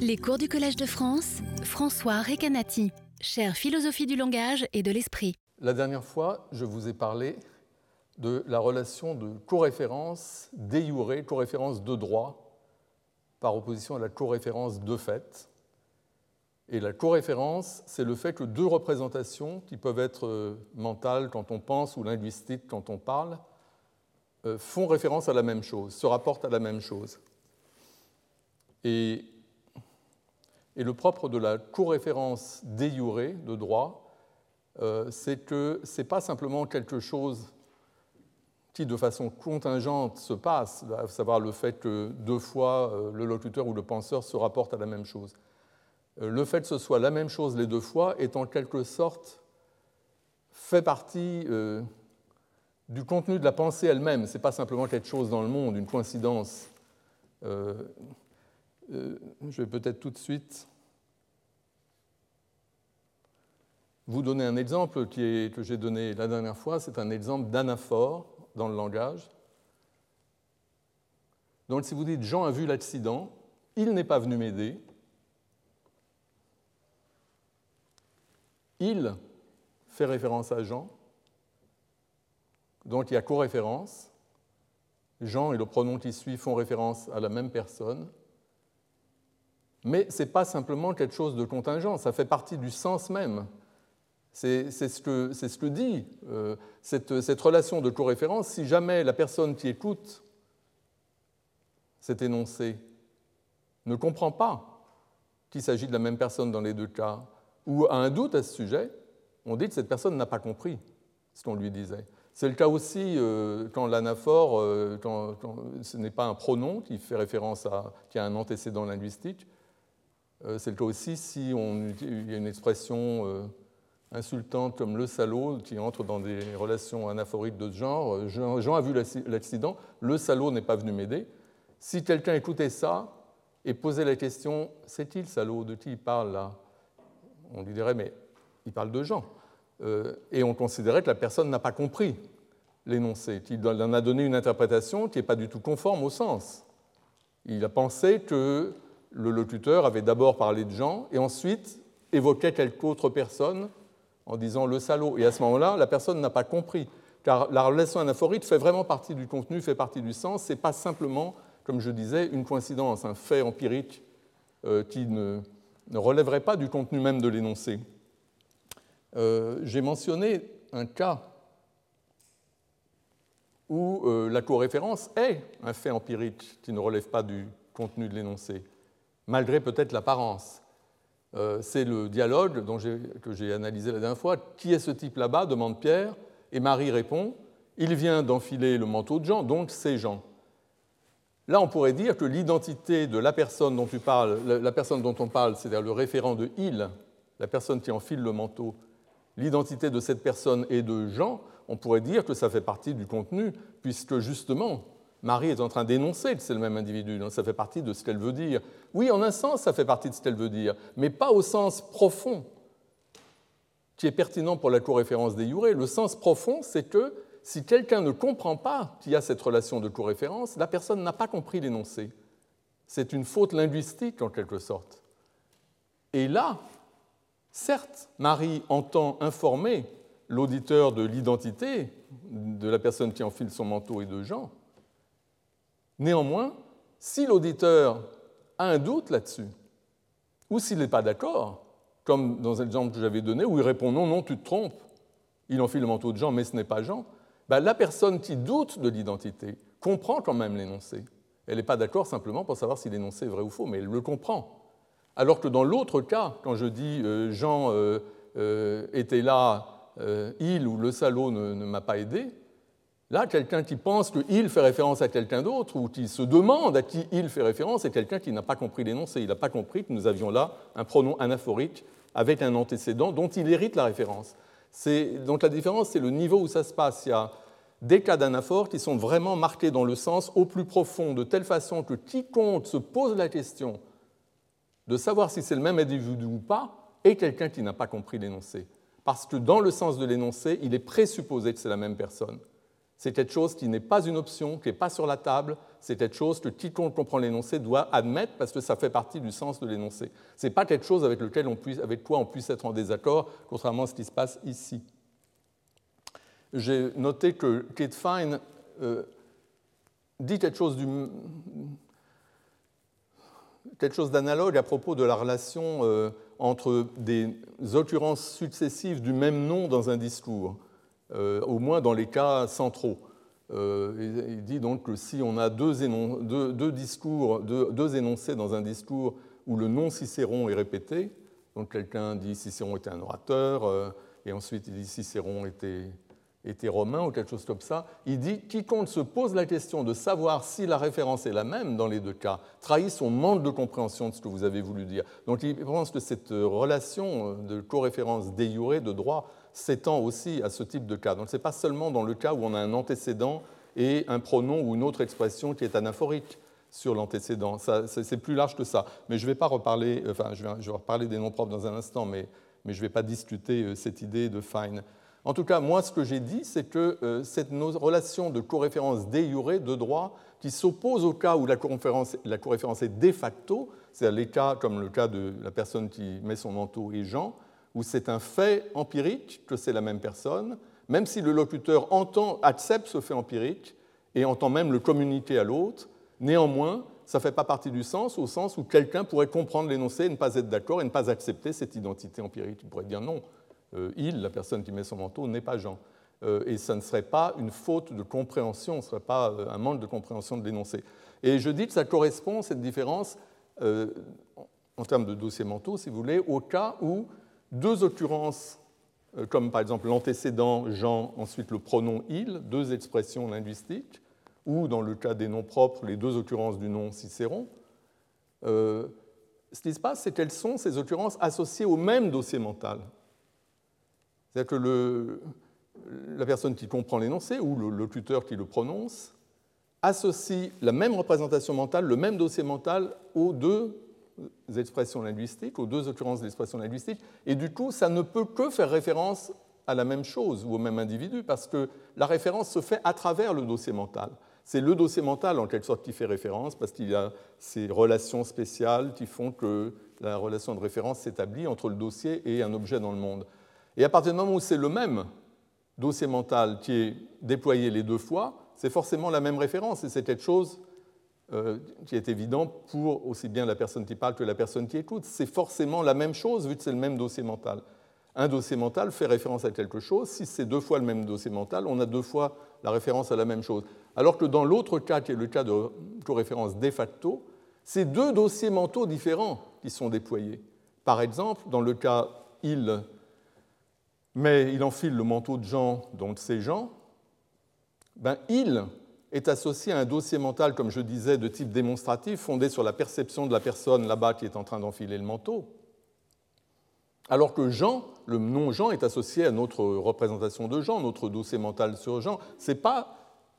Les cours du Collège de France, François Recanati, chère philosophie du langage et de l'esprit. La dernière fois, je vous ai parlé de la relation de coréférence déjurée, coréférence de droit, par opposition à la coréférence de fait. Et la coréférence, c'est le fait que deux représentations, qui peuvent être euh, mentales quand on pense ou linguistiques quand on parle, euh, font référence à la même chose, se rapportent à la même chose. Et, le propre de la coréférence déjurée de droit, euh, c'est que ce n'est pas simplement quelque chose qui, de façon contingente, se passe, à savoir le fait que deux fois le locuteur ou le penseur se rapportent à la même chose. Euh, le fait que ce soit la même chose les deux fois est en quelque sorte fait partie euh, du contenu de la pensée elle-même. Ce n'est pas simplement quelque chose dans le monde, une coïncidence. Euh, je vais peut-être tout de suite vous donner un exemple que j'ai donné la dernière fois. C'est un exemple d'anaphore dans le langage. Donc si vous dites Jean a vu l'accident, il n'est pas venu m'aider, Il fait référence à Jean, donc il y a co-référence. Jean et le pronom qui suit font référence à la même personne. Mais ce n'est pas simplement quelque chose de contingent, ça fait partie du sens même. C'est ce, que, dit euh, cette, relation de co-référence. Si jamais la personne qui écoute cet énoncé ne comprend pas qu'il s'agit de la même personne dans les deux cas, ou a un doute à ce sujet, on dit que cette personne n'a pas compris ce qu'on lui disait. C'est le cas aussi euh, quand l'anaphore, euh, quand, ce n'est pas un pronom qui fait référence à, qui a un antécédent linguistique. C'est le cas aussi si on, il y a une expression insultante comme le salaud qui entre dans des relations anaphoriques de ce genre. Jean, a vu l'accident, le salaud n'est pas venu m'aider. Si quelqu'un écoutait ça et posait la question, c'est-il salaud? De qui il parle là? On lui dirait, mais il parle de Jean. Euh, et on considérait que la personne n'a pas compris l'énoncé, qu'il en a donné une interprétation qui n'est pas du tout conforme au sens. Il a pensé que le locuteur avait d'abord parlé de Jean et ensuite évoquait quelque autre personne en disant le salaud. Et à ce moment-là, la personne n'a pas compris. Car la relation anaphorite fait vraiment partie du contenu, fait partie du sens. Ce n'est pas simplement, comme je disais, une coïncidence, un fait empirique euh, qui ne, relèverait pas du contenu même de l'énoncé. Euh, j'ai mentionné un cas où euh, la coréférence est un fait empirique qui ne relève pas du contenu de l'énoncé, malgré peut-être l'apparence. Euh, c'est le dialogue que j'ai analysé la dernière fois. Qui est ce type là-bas demande Pierre, et Marie répond Il vient d'enfiler le manteau de Jean, donc c'est Jean. Là, on pourrait dire que l'identité de la personne dont tu parles, la personne dont on parle, c'est-à-dire le référent de il, la personne qui enfile le manteau, l'identité de cette personne est de Jean, on pourrait dire que ça fait partie du contenu, puisque justement, Marie est en train d'énoncer que c'est le même individu, donc ça fait partie de ce qu'elle veut dire. Oui, en un sens, ça fait partie de ce qu'elle veut dire, mais pas au sens profond qui est pertinent pour la co-référence des Yuré. Le sens profond, c'est que si quelqu'un ne comprend pas qu'il y a cette relation de co-référence, la personne n'a pas compris l'énoncé. C'est une faute linguistique en quelque sorte. Et là, certes, Marie entend informer l'auditeur de l'identité de la personne qui enfile son manteau et de Jean. Néanmoins, si l'auditeur a un doute là-dessus, ou s'il n'est pas d'accord, comme dans l'exemple que j'avais donné, où il répond non, non, tu te trompes, il enfile le manteau de Jean, mais ce n'est pas Jean, ben, la personne qui doute de l'identité comprend quand même l'énoncé. Elle n'est pas d'accord simplement pour savoir si l'énoncé est vrai ou faux, mais elle le comprend. Alors que dans l'autre cas, quand je dis euh, Jean euh, euh, était là, il ou le salaud ne, ne m'a pas aidé, là, quelqu'un qui pense que il fait référence à quelqu'un d'autre ou qui se demande à qui il fait référence est quelqu'un qui n'a pas compris l'énoncé. Il n'a pas compris que nous avions là un pronom anaphorique avec un antécédent dont il hérite la référence. Donc la différence, c'est le niveau où ça se passe. Il y a des cas d'anaphore qui sont vraiment marqués dans le sens au plus profond, de telle façon que quiconque se pose la question de savoir si c'est le même individu ou pas est quelqu'un qui n'a pas compris l'énoncé. Parce que dans le sens de l'énoncé, il est présupposé que c'est la même personne. C'est quelque chose qui n'est pas une option, qui n'est pas sur la table, c'est quelque chose que quiconque comprend l'énoncé doit admettre parce que ça fait partie du sens de l'énoncé. Ce n'est pas quelque chose avec, lequel on puisse, avec quoi on puisse être en désaccord, contrairement à ce qui se passe ici. J'ai noté que Kate Fine euh, dit quelque chose, d'analogue à propos de la relation euh, entre des occurrences successives du même nom dans un discours, au moins dans les cas centraux. Euh, il dit donc que si on a deux, discours, deux, énoncés dans un discours où le nom Cicéron est répété, donc quelqu'un dit Cicéron était un orateur, et ensuite il dit Cicéron était était romain ou quelque chose comme ça, il dit quiconque se pose la question de savoir si la référence est la même dans les deux cas trahit son manque de compréhension de ce que vous avez voulu dire. Donc il pense que cette relation de co-référence déjurée de droit s'étend aussi à ce type de cas. Donc ce n'est pas seulement dans le cas où on a un antécédent et un pronom ou une autre expression qui est anaphorique sur l'antécédent. C'est plus large que ça. Mais je ne vais pas reparler, enfin je vais, reparler des noms propres dans un instant, mais, mais je ne vais pas discuter euh, cette idée de Fine. En tout cas, moi, ce que j'ai dit, c'est que euh, cette relation de coréférence déjurée de droit qui s'oppose au cas où la coréférence est de facto, c'est-à-dire les cas comme le cas de la personne qui met son manteau et Jean, où c'est un fait empirique que c'est la même personne, même si le locuteur entend, accepte ce fait empirique et entend même le communiquer à l'autre, néanmoins, ça ne fait pas partie du sens, au sens où quelqu'un pourrait comprendre l'énoncé et ne pas être d'accord et ne pas accepter cette identité empirique. Il pourrait dire non, euh, il, la personne qui met son manteau, n'est pas Jean. Euh, et ça ne serait pas une faute de compréhension, ce ne serait pas euh, un manque de compréhension de l'énoncé. Et je dis que ça correspond, cette différence, en termes de dossier manteau, si vous voulez, au cas où deux occurrences, comme par exemple l'antécédent Jean, ensuite le pronom il, deux expressions linguistiques, ou dans le cas des noms propres, les deux occurrences du nom Cicéron, ce qui se passe, c'est qu'elles sont, ces occurrences, associées au même dossier mental. C'est-à-dire que la personne qui comprend l'énoncé ou le locuteur qui le prononce associe la même représentation mentale, le même dossier mental aux deux expressions linguistiques, aux deux occurrences d'expression linguistique, et du coup, ça ne peut que faire référence à la même chose ou au même individu, parce que la référence se fait à travers le dossier mental. C'est le dossier mental, en quelque sorte, qui fait référence, parce qu'il y a ces relations spéciales qui font que la relation de référence s'établit entre le dossier et un objet dans le monde. Et à partir du moment où c'est le même dossier mental qui est déployé les deux fois, c'est forcément la même référence et c'est quelque chose euh, qui est évident pour aussi bien la personne qui parle que la personne qui écoute. C'est forcément la même chose vu que c'est le même dossier mental. Un dossier mental fait référence à quelque chose. Si c'est deux fois le même dossier mental, on a deux fois la référence à la même chose. Alors que dans l'autre cas, qui est le cas de co-référence de facto, c'est deux dossiers mentaux différents qui sont déployés. Par exemple, dans le cas il mais il enfile le manteau de Jean, donc c'est Jean, ben, il est associé à un dossier mental, comme je disais, de type démonstratif, fondé sur la perception de la personne là-bas qui est en train d'enfiler le manteau. Alors que Jean, le nom Jean est associé à notre représentation de Jean, notre dossier mental sur Jean. Ce n'est pas,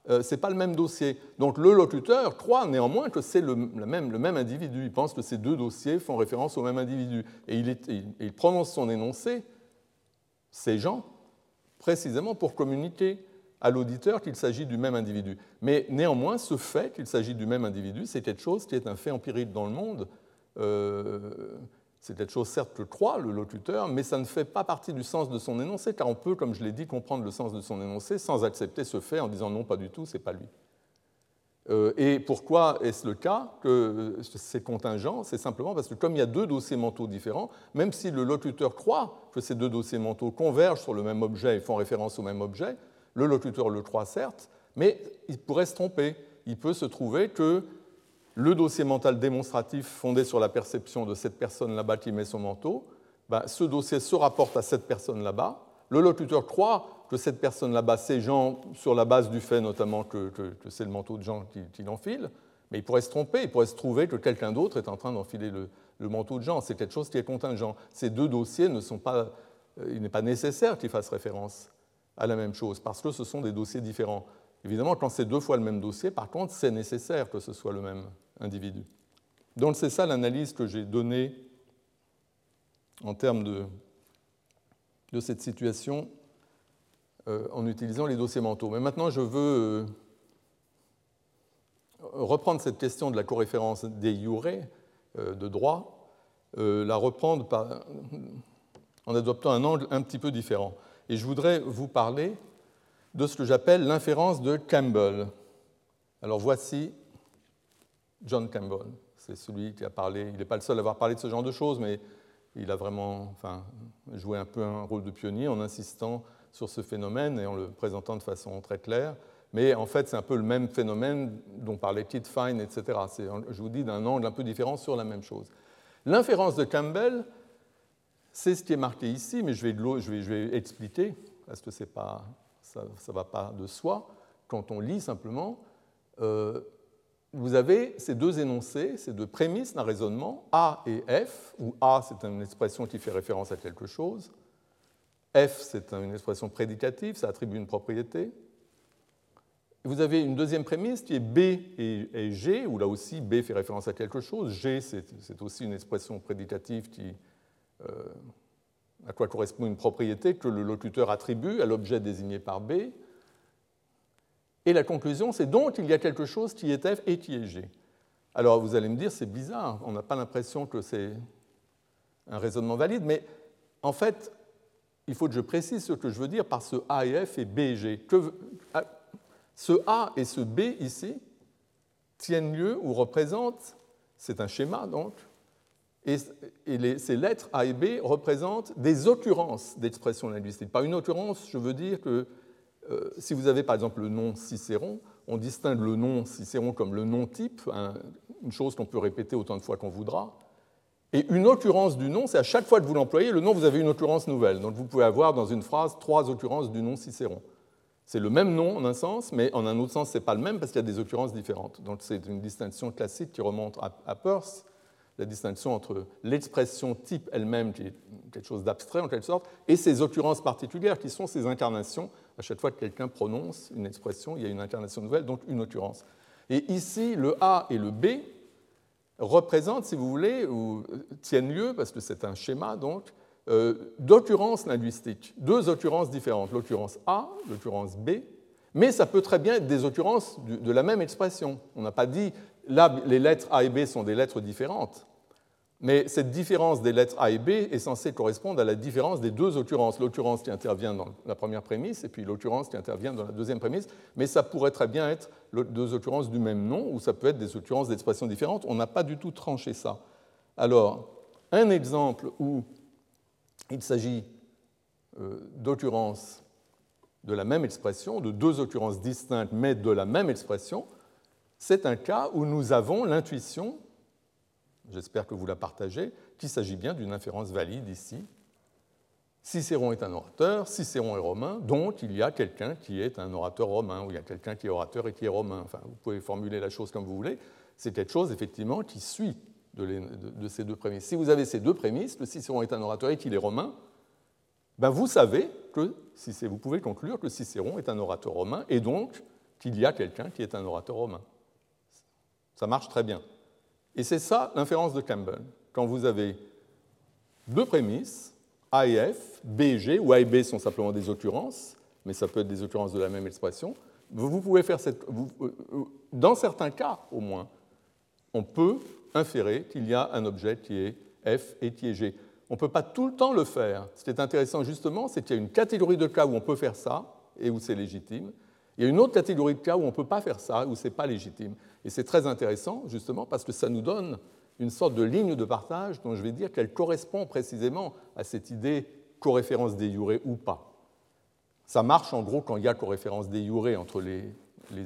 euh, pas, le même dossier. Donc le locuteur croit néanmoins que c'est le, même, individu. Il pense que ces deux dossiers font référence au même individu. Et il, il prononce son énoncé ces gens précisément pour communiquer à l'auditeur qu'il s'agit du même individu. Mais néanmoins, ce fait qu'il s'agit du même individu, c'est quelque chose qui est un fait empirique dans le monde. Euh, c'est quelque chose, certes, que croit le locuteur, mais ça ne fait pas partie du sens de son énoncé, car on peut, comme je l'ai dit, comprendre le sens de son énoncé sans accepter ce fait en disant non, pas du tout, c'est pas lui. Euh, et pourquoi est-ce le cas que c'est contingent? C'est simplement parce que comme il y a deux dossiers mentaux différents, même si le locuteur croit que ces deux dossiers mentaux convergent sur le même objet et font référence au même objet, le locuteur le croit certes, mais il pourrait se tromper. Il peut se trouver que le dossier mental démonstratif fondé sur la perception de cette personne là-bas qui met son manteau, ben, ce dossier se rapporte à cette personne là-bas. Le locuteur croit que cette personne là-bas, c'est Jean, sur la base du fait notamment que, c'est le manteau de Jean qui, l'enfile, mais il pourrait se tromper, il pourrait se trouver que quelqu'un d'autre est en train d'enfiler le, manteau de Jean. C'est quelque chose qui est contingent. Ces deux dossiers ne sont pas. Euh, il n'est pas nécessaire qu'ils fassent référence à la même chose, parce que ce sont des dossiers différents. Évidemment, quand c'est deux fois le même dossier, par contre, c'est nécessaire que ce soit le même individu. Donc c'est ça l'analyse que j'ai donnée en termes de, cette situation en utilisant les dossiers mentaux. Mais maintenant, je veux reprendre cette question de la coréférence des jure de droit, la reprendre en adoptant un angle un petit peu différent. Et je voudrais vous parler de ce que j'appelle l'inférence de Campbell. Alors voici John Campbell. C'est celui qui a parlé, il n'est pas le seul à avoir parlé de ce genre de choses, mais il a vraiment joué un peu un rôle de pionnier en insistant sur ce phénomène et en le présentant de façon très claire. Mais en fait, c'est un peu le même phénomène dont parlait Kit Fine, etc. Je vous dis d'un angle un peu différent sur la même chose. L'inférence de Campbell, c'est ce qui est marqué ici, mais je vais, je vais, expliquer, parce que pas, ça ne va pas de soi. Quand on lit simplement, euh, vous avez ces deux énoncés, ces deux prémices d'un raisonnement, A et F, où A c'est une expression qui fait référence à quelque chose, F c'est une expression prédicative, ça attribue une propriété. Vous avez une deuxième prémisse qui est B et, G, où là aussi B fait référence à quelque chose, G c'est aussi une expression prédicative qui, à quoi correspond une propriété que le locuteur attribue à l'objet désigné par B. Et la conclusion, c'est donc il y a quelque chose qui est F et qui est G. Alors vous allez me dire, c'est bizarre, on n'a pas l'impression que c'est un raisonnement valide, mais en fait, il faut que je précise ce que je veux dire par ce A et F et B et G. Ah, ce A et ce B ici tiennent lieu ou représentent, c'est un schéma donc, et, ces lettres A et B représentent des occurrences d'expression linguistique. Par une occurrence, je veux dire que euh, si vous avez par exemple le nom Cicéron, on distingue le nom Cicéron comme le nom type, une chose qu'on peut répéter autant de fois qu'on voudra. Et une occurrence du nom, c'est à chaque fois que vous l'employez, le nom, vous avez une occurrence nouvelle. Donc vous pouvez avoir dans une phrase trois occurrences du nom Cicéron. C'est le même nom en un sens, mais en un autre sens, ce n'est pas le même parce qu'il y a des occurrences différentes. Donc c'est une distinction classique qui remonte à Peirce, la distinction entre l'expression type elle-même, qui est quelque chose d'abstrait en quelque sorte, et ses occurrences particulières, qui sont ces incarnations à chaque fois que quelqu'un prononce une expression, il y a une incarnation nouvelle, donc une occurrence. Et ici, le A et le B représentent, si vous voulez, ou tiennent lieu, parce que c'est un schéma, donc, euh, d'occurrences linguistiques, deux occurrences différentes, l'occurrence A, l'occurrence B, mais ça peut très bien être des occurrences de la même expression. On n'a pas dit, là, les lettres A et B sont des lettres différentes. Mais cette différence des lettres A et B est censée correspondre à la différence des deux occurrences, l'occurrence qui intervient dans la première prémisse et puis l'occurrence qui intervient dans la deuxième prémisse, mais ça pourrait très bien être deux occurrences du même nom ou ça peut être des occurrences d'expressions différentes. On n'a pas du tout tranché ça. Alors, un exemple où il s'agit euh, d'occurrences de la même expression, de deux occurrences distinctes mais de la même expression, c'est un cas où nous avons l'intuition j'espère que vous la partagez, qu'il s'agit bien d'une inférence valide ici. Cicéron est un orateur, Cicéron est romain, donc il y a quelqu'un qui est un orateur romain, ou il y a quelqu'un qui est orateur et qui est romain. Vous pouvez formuler la chose comme vous voulez. C'est quelque chose, effectivement, qui suit de, ces deux prémices. Si vous avez ces deux prémices, que Cicéron est un orateur et qu'il est romain, ben vous savez que vous pouvez conclure que Cicéron est un orateur romain et donc qu'il y a quelqu'un qui est un orateur romain. Ça marche très bien. Et c'est ça l'inférence de Campbell. Quand vous avez deux prémices, A et F, B et G, où A et B sont simplement des occurrences, mais ça peut être des occurrences de la même expression, vous pouvez faire cette. Euh, dans certains cas, au moins, on peut inférer qu'il y a un objet qui est F et qui est G. On ne peut pas tout le temps le faire. Ce qui est intéressant, justement, c'est qu'il y a une catégorie de cas où on peut faire ça et où c'est légitime. Il y a une autre catégorie de cas où on ne peut pas faire ça, où ce n'est pas légitime. Et c'est très intéressant, justement, parce que ça nous donne une sorte de ligne de partage dont je vais dire qu'elle correspond précisément à cette idée coréférence des jurés ou pas. Ça marche en gros quand il y a coréférence des jurés entre les,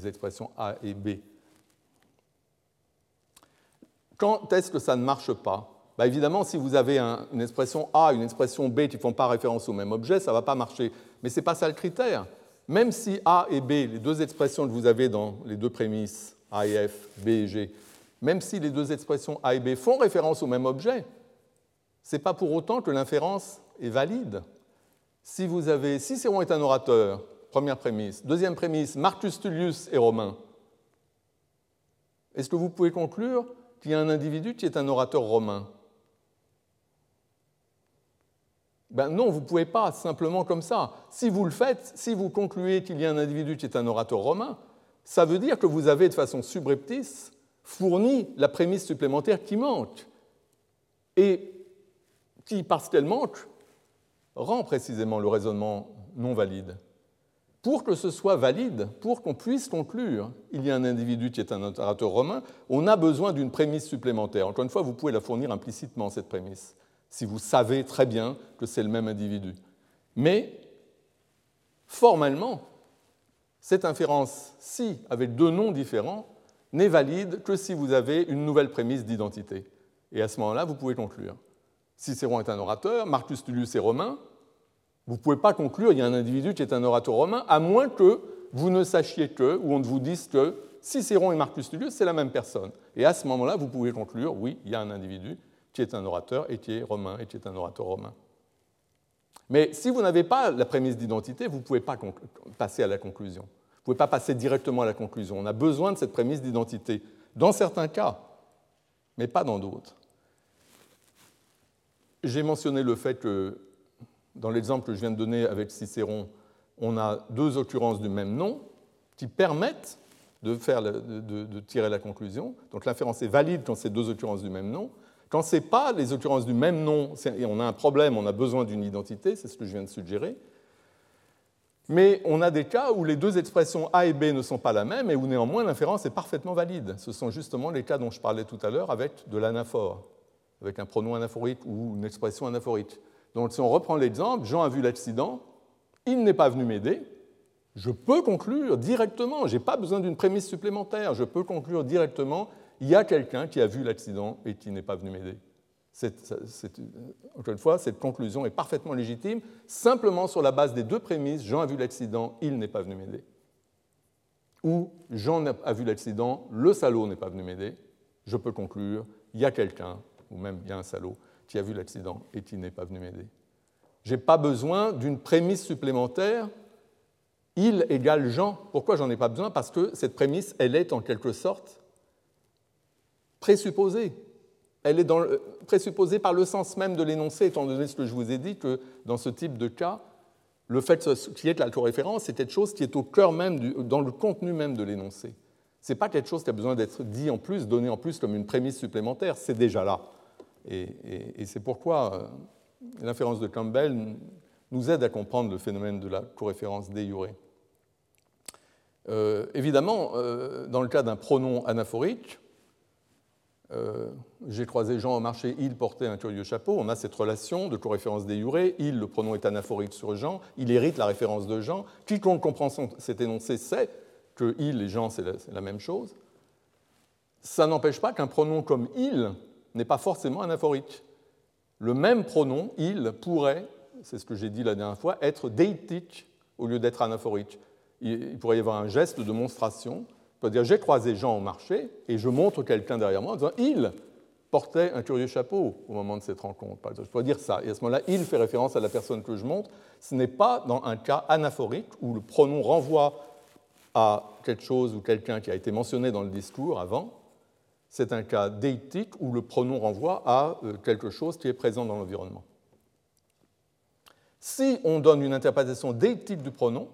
expressions A et B. Quand est-ce que ça ne marche pas? Bah, Évidemment, si vous avez une expression A, une expression B qui ne font pas référence au même objet, ça ne va pas marcher. Mais ce n'est pas ça le critère. Même si A et B, les deux expressions que vous avez dans les deux prémices, a F, B et G, même si les deux expressions A et B font référence au même objet, ce n'est pas pour autant que l'inférence est valide. Si vous avez Cicéron est un orateur, première prémisse. Deuxième prémisse, Marcus Tullius est romain. Est-ce que vous pouvez conclure qu'il y a un individu qui est un orateur romain? Ben non, vous ne pouvez pas simplement comme ça. Si vous le faites, si vous concluez qu'il y a un individu qui est un orateur romain, ça veut dire que vous avez de façon subreptice fourni la prémisse supplémentaire qui manque. Et qui, parce qu'elle manque, rend précisément le raisonnement non valide. Pour que ce soit valide, pour qu'on puisse conclure il y a un individu qui est un orateur romain, on a besoin d'une prémisse supplémentaire. Encore une fois, vous pouvez la fournir implicitement, cette prémisse si vous savez très bien que c'est le même individu. Mais, formellement, cette inférence-ci, avec deux noms différents, n'est valide que si vous avez une nouvelle prémisse d'identité. Et à ce moment-là, vous pouvez conclure. Cicéron est un orateur, Marcus Tullius est romain. Vous ne pouvez pas conclure qu'il y a un individu qui est un orateur romain, à moins que vous ne sachiez que, ou on ne vous dise que Cicéron et Marcus Tullius, c'est la même personne. Et à ce moment-là, vous pouvez conclure, oui, il y a un individu qui est un orateur et qui est romain et qui est un orateur romain. Mais si vous n'avez pas la prémisse d'identité, vous ne pouvez pas passer à la conclusion. Vous ne pouvez pas passer directement à la conclusion. On a besoin de cette prémisse d'identité, dans certains cas, mais pas dans d'autres. J'ai mentionné le fait que, dans l'exemple que je viens de donner avec Cicéron, on a deux occurrences du même nom qui permettent de, tirer la conclusion. Donc l'inférence est valide quand c'est deux occurrences du même nom. Quand ce n'est pas les occurrences du même nom, et on a un problème, on a besoin d'une identité, c'est ce que je viens de suggérer, mais on a des cas où les deux expressions A et B ne sont pas la même et où néanmoins l'inférence est parfaitement valide. Ce sont justement les cas dont je parlais tout à l'heure avec de l'anaphore, avec un pronom anaphorique ou une expression anaphorique. Donc si on reprend l'exemple, Jean a vu l'accident, il n'est pas venu m'aider, je peux conclure directement, je n'ai pas besoin d'une prémisse supplémentaire, je peux conclure directement il y a quelqu'un qui a vu l'accident et qui n'est pas venu m'aider. encore une fois, cette conclusion est parfaitement légitime, simplement sur la base des deux prémices, Jean a vu l'accident, il n'est pas venu m'aider. Ou Jean a vu l'accident, le salaud n'est pas venu m'aider, je peux conclure, il y a quelqu'un, ou même il y a un salaud, qui a vu l'accident et qui n'est pas venu m'aider. Je n'ai pas besoin d'une prémisse supplémentaire, il égale Jean. Pourquoi j'en ai pas besoin? Parce que cette prémisse, elle est en quelque sorte présupposée. Elle est présupposée par le sens même de l'énoncé, étant donné ce que je vous ai dit, que dans ce type de cas, le fait qu'il y ait de l'autoréférence, c'est quelque chose qui est au cœur même, dans le contenu même de l'énoncé. Ce n'est pas quelque chose qui a besoin d'être dit en plus, donné en plus comme une prémisse supplémentaire, c'est déjà là. Et, c'est pourquoi euh, l'inférence de Campbell nous aide à comprendre le phénomène de la coréférence déurée. Euh, évidemment, euh, dans le cas d'un pronom anaphorique, euh, j'ai croisé Jean au marché, il portait un curieux chapeau. On a cette relation de coréférence déurée. Il, le pronom est anaphorique sur Jean. Il hérite la référence de Jean. Quiconque comprend cet énoncé sait que il et Jean, c'est la, même chose. Ça n'empêche pas qu'un pronom comme il n'est pas forcément anaphorique. Le même pronom, il, pourrait, c'est ce que j'ai dit la dernière fois, être déitique au lieu d'être anaphorique. Il pourrait y avoir un geste de monstration peut dire j'ai croisé Jean au marché et je montre quelqu'un derrière moi en disant il portait un curieux chapeau au moment de cette rencontre. Je pourrais dire ça. Et à ce moment-là, il fait référence à la personne que je montre. Ce n'est pas dans un cas anaphorique où le pronom renvoie à quelque chose ou quelqu'un qui a été mentionné dans le discours avant. C'est un cas déitique où le pronom renvoie à euh, quelque chose qui est présent dans l'environnement. Si on donne une interprétation déitique du pronom,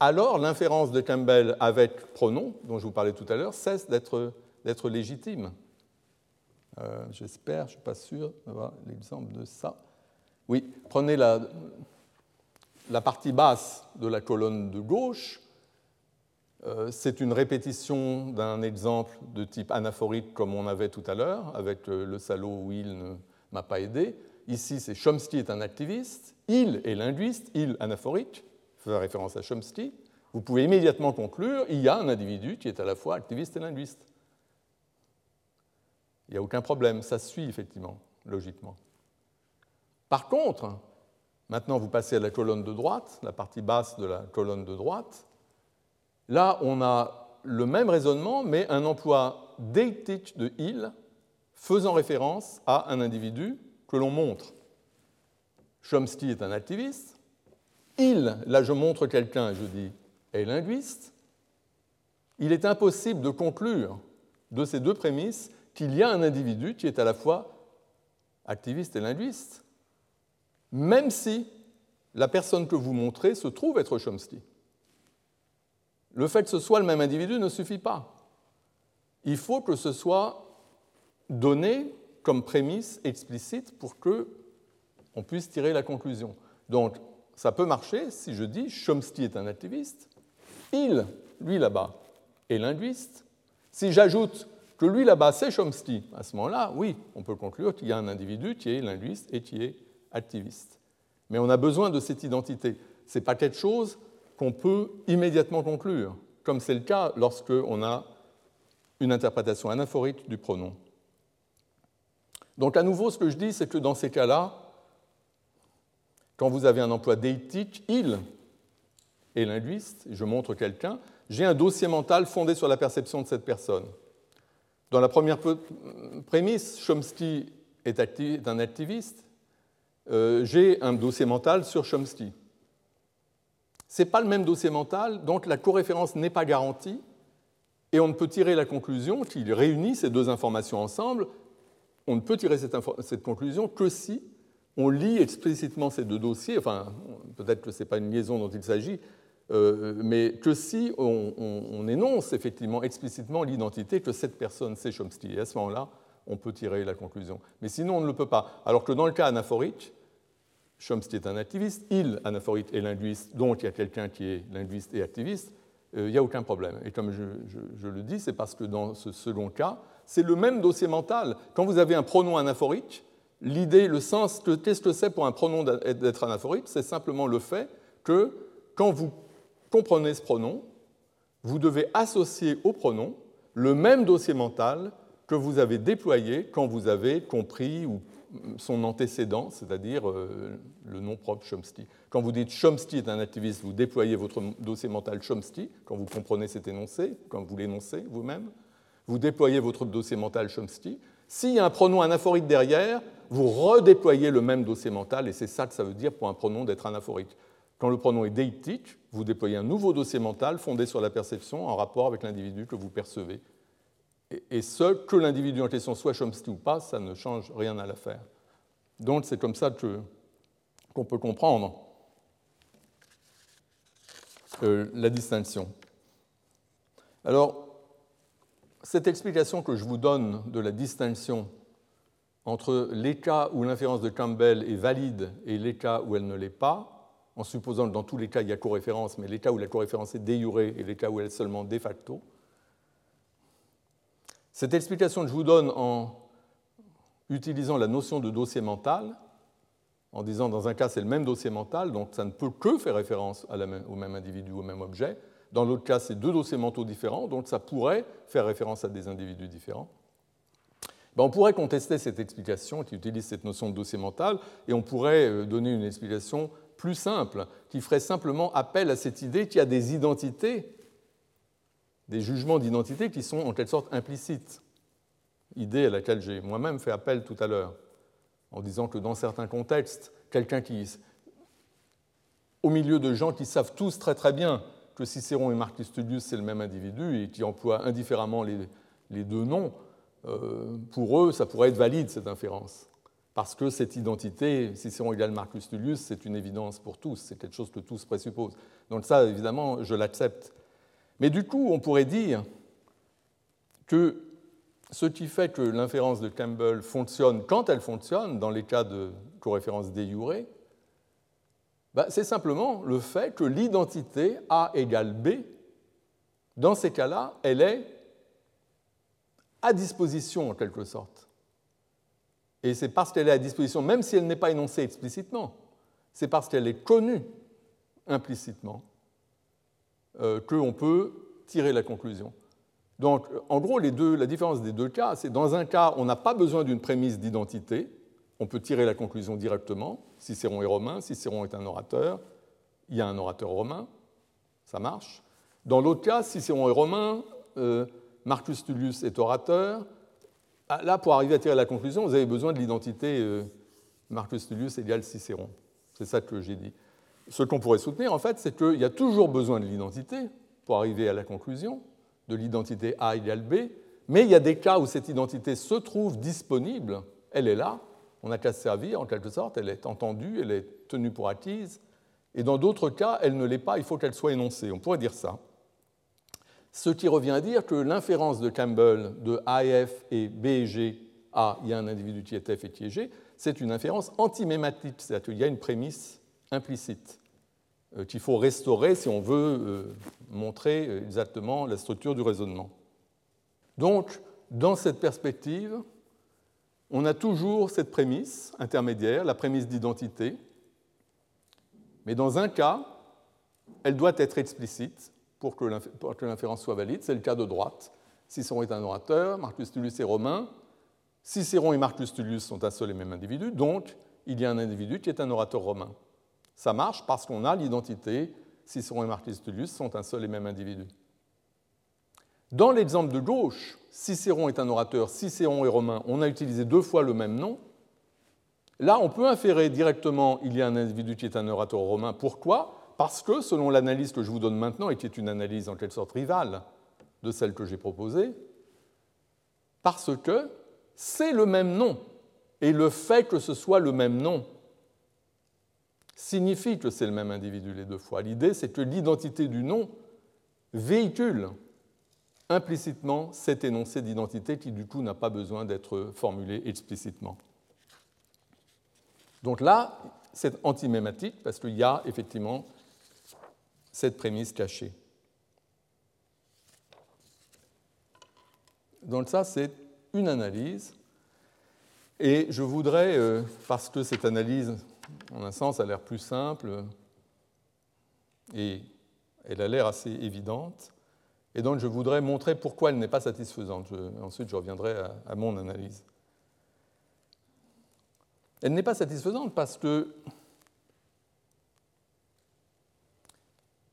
alors l'inférence de Campbell avec pronom, dont je vous parlais tout à l'heure, cesse d'être légitime. Euh, j'espère, je ne suis pas sûr l'exemple de ça. Oui, prenez la, partie basse de la colonne de gauche. Euh, c'est une répétition d'un exemple de type anaphorique comme on avait tout à l'heure, avec le salaud où il ne m'a pas aidé. Ici, c'est Chomsky est un activiste, il est linguiste, il anaphorique faisant référence à Chomsky, vous pouvez immédiatement conclure il y a un individu qui est à la fois activiste et linguiste. Il n'y a aucun problème, ça suit effectivement, logiquement. Par contre, maintenant vous passez à la colonne de droite, la partie basse de la colonne de droite. Là, on a le même raisonnement, mais un emploi déitique de il faisant référence à un individu que l'on montre. Chomsky est un activiste, il, là je montre quelqu'un, je dis, est linguiste, il est impossible de conclure de ces deux prémices qu'il y a un individu qui est à la fois activiste et linguiste. même si la personne que vous montrez se trouve être Chomsky. Le fait que ce soit le même individu ne suffit pas. Il faut que ce soit donné comme prémisse explicite pour que on puisse tirer la conclusion. Donc, ça peut marcher si je dis Chomsky est un activiste, il, lui là-bas, est linguiste. Si j'ajoute que lui là-bas, c'est Chomsky, à ce moment-là, oui, on peut conclure qu'il y a un individu qui est linguiste et qui est activiste. Mais on a besoin de cette identité. Ce n'est pas quelque chose qu'on peut immédiatement conclure, comme c'est le cas lorsqu'on a une interprétation anaphorique du pronom. Donc à nouveau, ce que je dis, c'est que dans ces cas-là, quand vous avez un emploi déitique, il est linguiste, je montre quelqu'un, j'ai un dossier mental fondé sur la perception de cette personne. Dans la première prémisse, Chomsky est, un activiste, euh, j'ai un dossier mental sur Chomsky. Ce n'est pas le même dossier mental, donc la coréférence n'est pas garantie, et on ne peut tirer la conclusion qu'il réunit ces deux informations ensemble. On ne peut tirer cette, cette conclusion que si on lit explicitement ces deux dossiers, enfin, peut-être que ce n'est pas une liaison dont il s'agit, euh, mais que si on, énonce effectivement explicitement l'identité que cette personne c'est Chomsky. Et à ce moment-là, on peut tirer la conclusion. Mais sinon, on ne le peut pas. Alors que dans le cas anaphorique, Chomsky est un activiste, il, anaphorique, est linguiste, donc il y a quelqu'un qui est linguiste et activiste, euh, il n'y a aucun problème. Et comme je, le dis, c'est parce que dans ce second cas, c'est le même dossier mental. Quand vous avez un pronom anaphorique, l'idée, le sens, qu'est-ce que c'est pour un pronom d'être anaphorique C'est simplement le fait que quand vous comprenez ce pronom, vous devez associer au pronom le même dossier mental que vous avez déployé quand vous avez compris son antécédent, c'est-à-dire euh, le nom propre Chomsky. Quand vous dites Chomsky est un activiste, vous déployez votre dossier mental Chomsky, quand vous comprenez cet énoncé, quand vous l'énoncez vous-même, vous déployez votre dossier mental Chomsky. S'il y a un pronom anaphorique derrière, vous redéployez le même dossier mental, et c'est ça que ça veut dire pour un pronom d'être anaphorique. Quand le pronom est déictique, vous déployez un nouveau dossier mental fondé sur la perception en rapport avec l'individu que vous percevez. Et ce, que l'individu en question soit Chomsky ou pas, ça ne change rien à l'affaire. Donc c'est comme ça qu'on peut comprendre euh, la distinction. Alors, cette explication que je vous donne de la distinction entre les cas où l'inférence de Campbell est valide et les cas où elle ne l'est pas, en supposant que dans tous les cas il y a coréférence, mais les cas où la coréférence est déjurée et les cas où elle est seulement de facto. Cette explication que je vous donne en utilisant la notion de dossier mental, en disant dans un cas c'est le même dossier mental, donc ça ne peut que faire référence au même individu, au même objet. Dans l'autre cas, c'est deux dossiers mentaux différents, donc ça pourrait faire référence à des individus différents. Ben, on pourrait contester cette explication qui utilise cette notion de dossier mental et on pourrait euh, donner une explication plus simple, qui ferait simplement appel à cette idée qu'il y a des identités, des jugements d'identité qui sont en quelque sorte implicites. Idée à laquelle j'ai moi-même fait appel tout à l'heure, en disant que dans certains contextes, quelqu'un qui, au milieu de gens qui savent tous très très bien que Cicéron et Marcus Tullius c'est le même individu et qui emploient indifféremment les, deux noms, pour eux, ça pourrait être valide cette inférence parce que cette identité, Cicéron égale Marcus Tullius, c'est une évidence pour tous, c'est quelque chose que tous présupposent. Donc ça, évidemment, je l'accepte. Mais du coup, on pourrait dire que ce qui fait que l'inférence de Campbell fonctionne quand elle fonctionne, dans les cas de coréférence déjurée, bah, c'est simplement le fait que l'identité A égale B, dans ces cas-là, elle est à disposition en quelque sorte. Et c'est parce qu'elle est à disposition, même si elle n'est pas énoncée explicitement, c'est parce qu'elle est connue implicitement euh, qu'on peut tirer la conclusion. Donc, en gros, les deux, la différence des deux cas, c'est dans un cas, on n'a pas besoin d'une prémisse d'identité, on peut tirer la conclusion directement. Cicéron est romain, Cicéron est un orateur, il y a un orateur romain, ça marche. Dans l'autre cas, Cicéron est romain, euh, Marcus Tullius est orateur, ah, là, pour arriver à tirer la conclusion, vous avez besoin de l'identité euh, Marcus Tullius égale Cicéron. C'est ça que j'ai dit. Ce qu'on pourrait soutenir, en fait, c'est qu'il y a toujours besoin de l'identité pour arriver à la conclusion, de l'identité A égale B, mais il y a des cas où cette identité se trouve disponible, elle est là, on n'a qu'à se servir, en quelque sorte, elle est entendue, elle est tenue pour acquise, et dans d'autres cas, elle ne l'est pas, il faut qu'elle soit énoncée. On pourrait dire ça. Ce qui revient à dire que l'inférence de Campbell de AF et B et G, A, il y a un individu qui est F et qui est G, c'est une inférence antimématique, c'est-à-dire qu'il y a une prémisse implicite euh, qu'il faut restaurer si on veut euh, montrer exactement la structure du raisonnement. Donc, dans cette perspective, on a toujours cette prémisse intermédiaire, la prémisse d'identité, mais dans un cas, elle doit être explicite pour que l'inférence soit valide, c'est le cas de droite. Cicéron est un orateur, Marcus Tullius est romain, Cicéron et Marcus Tullius sont un seul et même individu, donc il y a un individu qui est un orateur romain. Ça marche parce qu'on a l'identité, Cicéron et Marcus Tullius sont un seul et même individu. Dans l'exemple de gauche, Cicéron est un orateur, Cicéron est romain, on a utilisé deux fois le même nom. Là, on peut inférer directement il y a un individu qui est un orateur romain. Pourquoi? Parce que, selon l'analyse que je vous donne maintenant, et qui est une analyse en quelque sorte rivale de celle que j'ai proposée, parce que c'est le même nom. Et le fait que ce soit le même nom signifie que c'est le même individu les deux fois. L'idée, c'est que l'identité du nom véhicule implicitement cet énoncé d'identité qui, du coup, n'a pas besoin d'être formulé explicitement. Donc là, c'est antimématique parce qu'il y a effectivement cette prémisse cachée. Donc ça, c'est une analyse. Et je voudrais, euh, parce que cette analyse, en un sens, a l'air plus simple et elle a l'air assez évidente, et donc je voudrais montrer pourquoi elle n'est pas satisfaisante. ensuite, je reviendrai à, mon analyse. Elle n'est pas satisfaisante parce que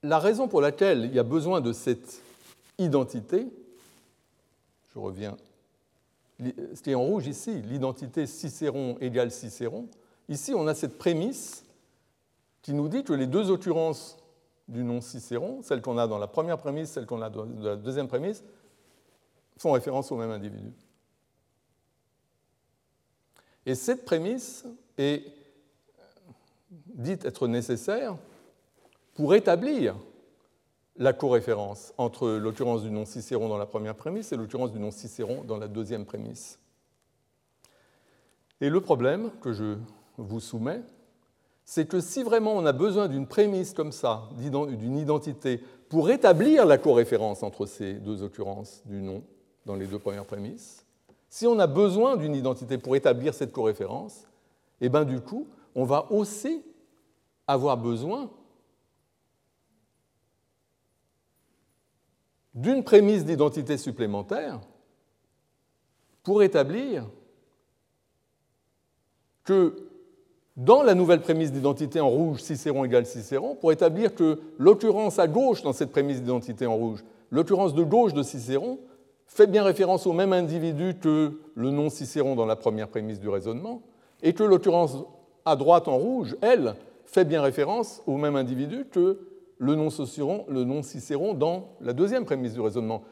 la raison pour laquelle il y a besoin de cette identité, je reviens, ce qui est en rouge ici, l'identité Cicéron égale Cicéron, ici on a cette prémisse qui nous dit que les deux occurrences du nom Cicéron, celle qu'on a dans la première prémisse, celle qu'on a dans la deuxième prémisse, font référence au même individu. Et cette prémisse est dite être nécessaire pour établir la coréférence entre l'occurrence du nom Cicéron dans la première prémisse et l'occurrence du nom Cicéron dans la deuxième prémisse. Et le problème que je vous soumets, c'est que si vraiment on a besoin d'une prémisse comme ça, d'une identité, pour établir la coréférence entre ces deux occurrences du nom dans les deux premières prémisses, si on a besoin d'une identité pour établir cette coréférence, et eh bien du coup, on va aussi avoir besoin d'une prémisse d'identité supplémentaire pour établir que dans la nouvelle prémisse d'identité en rouge, Cicéron égale Cicéron, pour établir que l'occurrence à gauche dans cette prémisse d'identité en rouge, l'occurrence de gauche de Cicéron, fait bien référence au même individu que le nom Cicéron dans la première prémisse du raisonnement, et que l'occurrence à droite en rouge, elle, fait bien référence au même individu que le nom, Cicéron, le nom Cicéron dans la deuxième prémisse du raisonnement.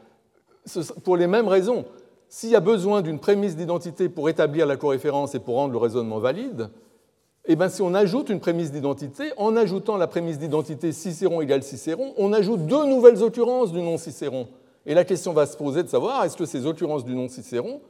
Pour les mêmes raisons, s'il y a besoin d'une prémisse d'identité pour établir la coréférence et pour rendre le raisonnement valide, eh bien, si on ajoute une prémisse d'identité, en ajoutant la prémisse d'identité Cicéron égale Cicéron, on ajoute deux nouvelles occurrences du nom Cicéron. Et la question va se poser de savoir est-ce que ces occurrences du nom Cicéron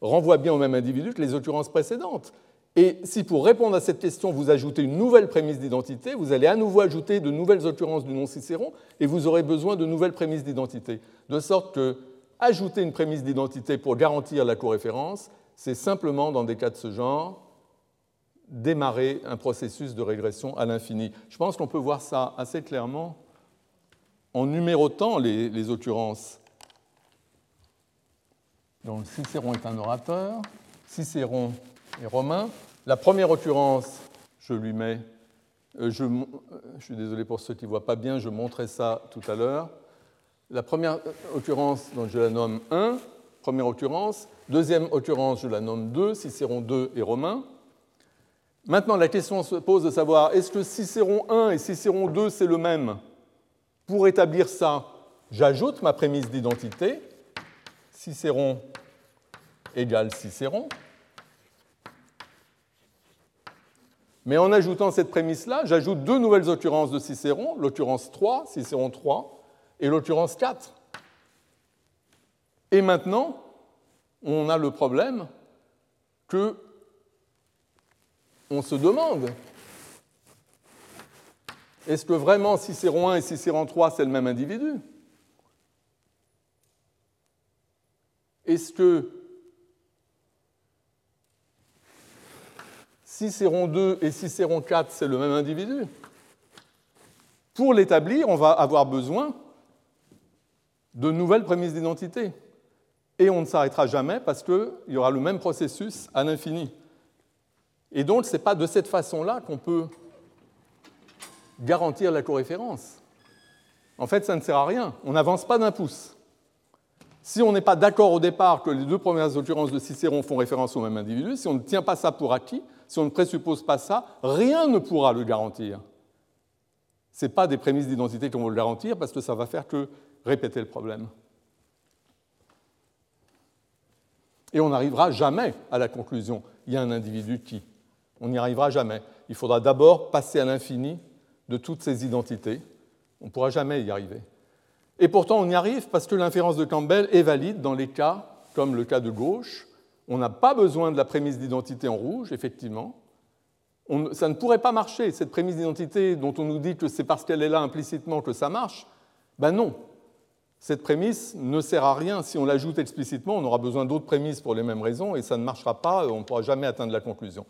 renvoient bien au même individu que les occurrences précédentes? Et si pour répondre à cette question, vous ajoutez une nouvelle prémisse d'identité, vous allez à nouveau ajouter de nouvelles occurrences du nom Cicéron et vous aurez besoin de nouvelles prémisses d'identité. De sorte que ajouter une prémisse d'identité pour garantir la coréférence, c'est simplement, dans des cas de ce genre, démarrer un processus de régression à l'infini. Je pense qu'on peut voir ça assez clairement en numérotant les, occurrences. Donc Cicéron est un orateur, Cicéron est romain. La première occurrence, je lui mets, euh, je, je, suis désolé pour ceux qui ne voient pas bien, je montrais ça tout à l'heure. La première occurrence, donc je la nomme 1, première occurrence. Deuxième occurrence, je la nomme 2, Cicéron 2 et romain. Maintenant, la question se pose de savoir est-ce que Cicéron 1 et Cicéron 2 c'est le même? Pour établir ça, j'ajoute ma prémisse d'identité. Cicéron égale Cicéron. Mais en ajoutant cette prémisse-là, j'ajoute deux nouvelles occurrences de Cicéron, l'occurrence 3, Cicéron 3, et l'occurrence 4. Et maintenant, on a le problème que on se demande est-ce que vraiment Cicéron 1 et Cicéron 3 c'est le même individu? Est-ce que Cicéron 2 et Cicéron 4 c'est le même individu Pour l'établir, on va avoir besoin de nouvelles prémices d'identité. Et on ne s'arrêtera jamais parce qu'il y aura le même processus à l'infini. Et donc, ce n'est pas de cette façon-là qu'on peut garantir la coréférence. En fait, ça ne sert à rien. On n'avance pas d'un pouce. Si on n'est pas d'accord au départ que les deux premières occurrences de Cicéron font référence au même individu, si on ne tient pas ça pour acquis, si on ne présuppose pas ça, rien ne pourra le garantir. Ce n'est pas des prémices d'identité qu'on va le garantir parce que ça va faire que répéter le problème. Et on n'arrivera jamais à la conclusion, il y a un individu qui. On n'y arrivera jamais. Il faudra d'abord passer à l'infini de toutes ces identités. On ne pourra jamais y arriver. Et pourtant, on y arrive parce que l'inférence de Campbell est valide dans les cas comme le cas de gauche. On n'a pas besoin de la prémisse d'identité en rouge, effectivement. ça ne pourrait pas marcher, cette prémisse d'identité dont on nous dit que c'est parce qu'elle est là implicitement que ça marche. Ben non, cette prémisse ne sert à rien. Si on l'ajoute explicitement, on aura besoin d'autres prémices pour les mêmes raisons et ça ne marchera pas, on ne pourra jamais atteindre la conclusion.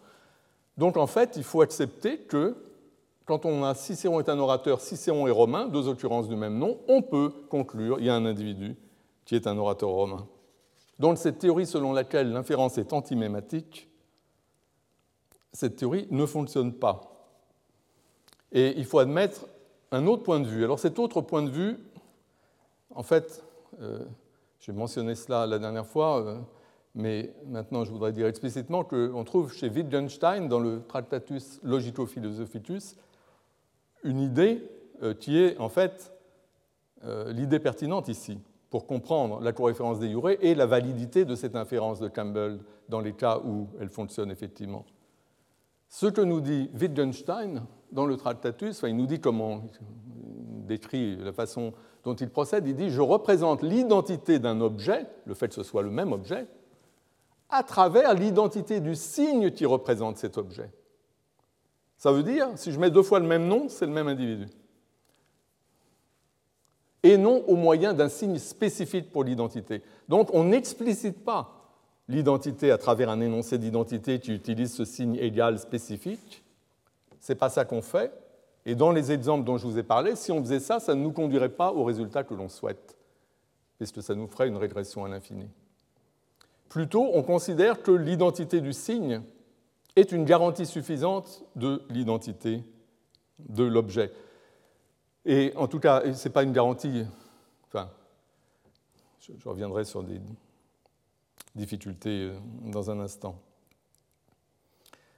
Donc en fait, il faut accepter que quand on a Cicéron est un orateur, Cicéron est romain, deux occurrences du même nom, on peut conclure qu'il y a un individu qui est un orateur romain. Donc cette théorie selon laquelle l'inférence est antimématique, cette théorie ne fonctionne pas. Et il faut admettre un autre point de vue. Alors cet autre point de vue, en fait, euh, j'ai mentionné cela la dernière fois, euh, mais maintenant je voudrais dire explicitement qu'on trouve chez Wittgenstein, dans le Tractatus Logico-Philosophitus, une idée euh, qui est en fait l'idée pertinente ici pour comprendre la coréférence des jurés et la validité de cette inférence de Campbell dans les cas où elle fonctionne effectivement. Ce que nous dit Wittgenstein dans le Tractatus, il nous dit comment il décrit la façon dont il procède, il dit je représente l'identité d'un objet, le fait que ce soit le même objet, à travers l'identité du signe qui représente cet objet. Ça veut dire, si je mets deux fois le même nom, c'est le même individu. Et non au moyen d'un signe spécifique pour l'identité. Donc on n'explicite pas l'identité à travers un énoncé d'identité qui utilise ce signe égal spécifique. Ce n'est pas ça qu'on fait. Et dans les exemples dont je vous ai parlé, si on faisait ça, ça ne nous conduirait pas au résultat que l'on souhaite, puisque ça nous ferait une régression à l'infini. Plutôt, on considère que l'identité du signe est une garantie suffisante de l'identité de l'objet. Et en tout cas, ce n'est pas une garantie, enfin, je reviendrai sur des difficultés euh, dans un instant.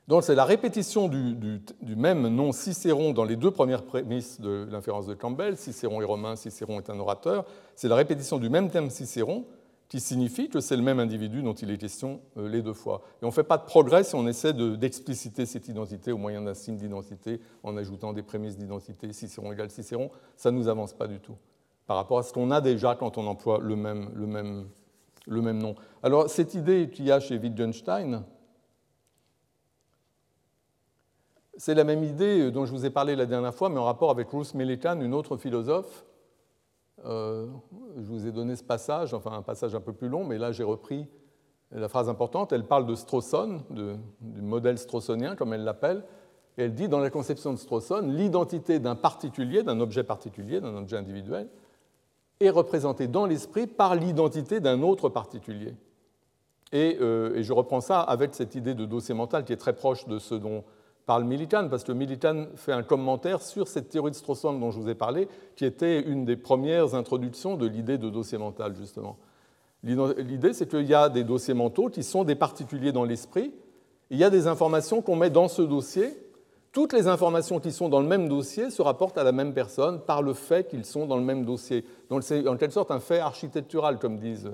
Donc c'est la répétition du, du, même nom Cicéron dans les deux premières prémices de l'inférence de Campbell, Cicéron est romain, Cicéron est un orateur, c'est la répétition du même thème Cicéron qui signifie que c'est le même individu dont il est question euh, les deux fois. Et on ne fait pas de progrès si on essaie d'expliciter cette identité au moyen d'un signe d'identité en ajoutant des prémices d'identité, Cicéron égale Cicéron, ça ne nous avance pas du tout par rapport à ce qu'on a déjà quand on emploie le même, le même, le même nom. Alors cette idée qu'il y a chez Wittgenstein, c'est la même idée dont je vous ai parlé la dernière fois, mais en rapport avec Ruth Millikan, une autre philosophe, euh, ce passage, enfin un passage un peu plus long, mais là j'ai repris la phrase importante. Elle parle de Strawson, du modèle strawsonien, comme elle l'appelle, et elle dit dans la conception de Strawson, l'identité d'un particulier, d'un objet particulier, d'un objet individuel, est représentée dans l'esprit par l'identité d'un autre particulier. Et, euh, et, je reprends ça avec cette idée de dossier mental qui est très proche de ce dont parle Millikan, parce que Millikan fait un commentaire sur cette théorie de Strawson dont je vous ai parlé, qui était une des premières introductions de l'idée de dossier mental, justement. L'idée, c'est qu'il y a des dossiers mentaux qui sont des particuliers dans l'esprit. Il y a des informations qu'on met dans ce dossier. Toutes les informations qui sont dans le même dossier se rapportent à la même personne par le fait qu'ils sont dans le même dossier. Donc c'est en quelque sorte un fait architectural, comme disent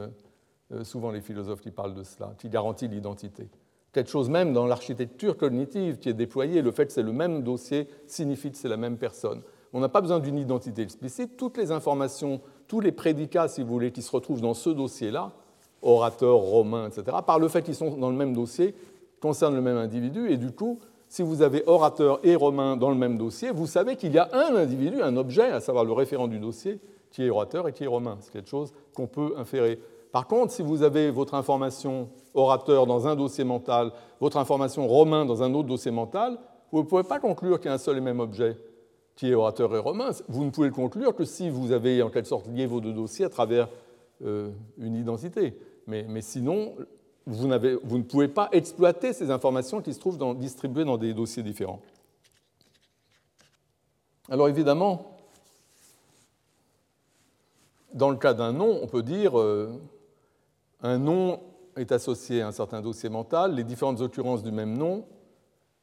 euh, souvent les philosophes qui parlent de cela, qui garantit l'identité. Quelque chose même dans l'architecture cognitive qui est déployée. Le fait que c'est le même dossier signifie que c'est la même personne. On n'a pas besoin d'une identité explicite. Toutes les informations, tous les prédicats, si vous voulez, qui se retrouvent dans ce dossier-là, orateur, romain, etc., par le fait qu'ils sont dans le même dossier, concernent le même individu. Et du coup, si vous avez orateur et romain dans le même dossier, vous savez qu'il y a un individu, un objet, à savoir le référent du dossier, qui est orateur et qui est romain. C'est quelque chose qu'on peut inférer. Par contre, si vous avez votre information orateur dans un dossier mental, votre information romain dans un autre dossier mental, vous ne pouvez pas conclure qu'il y a un seul et même objet qui est orateur et romain. Vous ne pouvez le conclure que si vous avez en quelque sorte lié vos deux dossiers à travers euh, une identité. Mais, sinon, vous, ne pouvez pas exploiter ces informations qui se trouvent distribuées dans des dossiers différents. Alors évidemment, dans le cas d'un nom, on peut dire euh, un nom est associé à un certain dossier mental, les différentes occurrences du même nom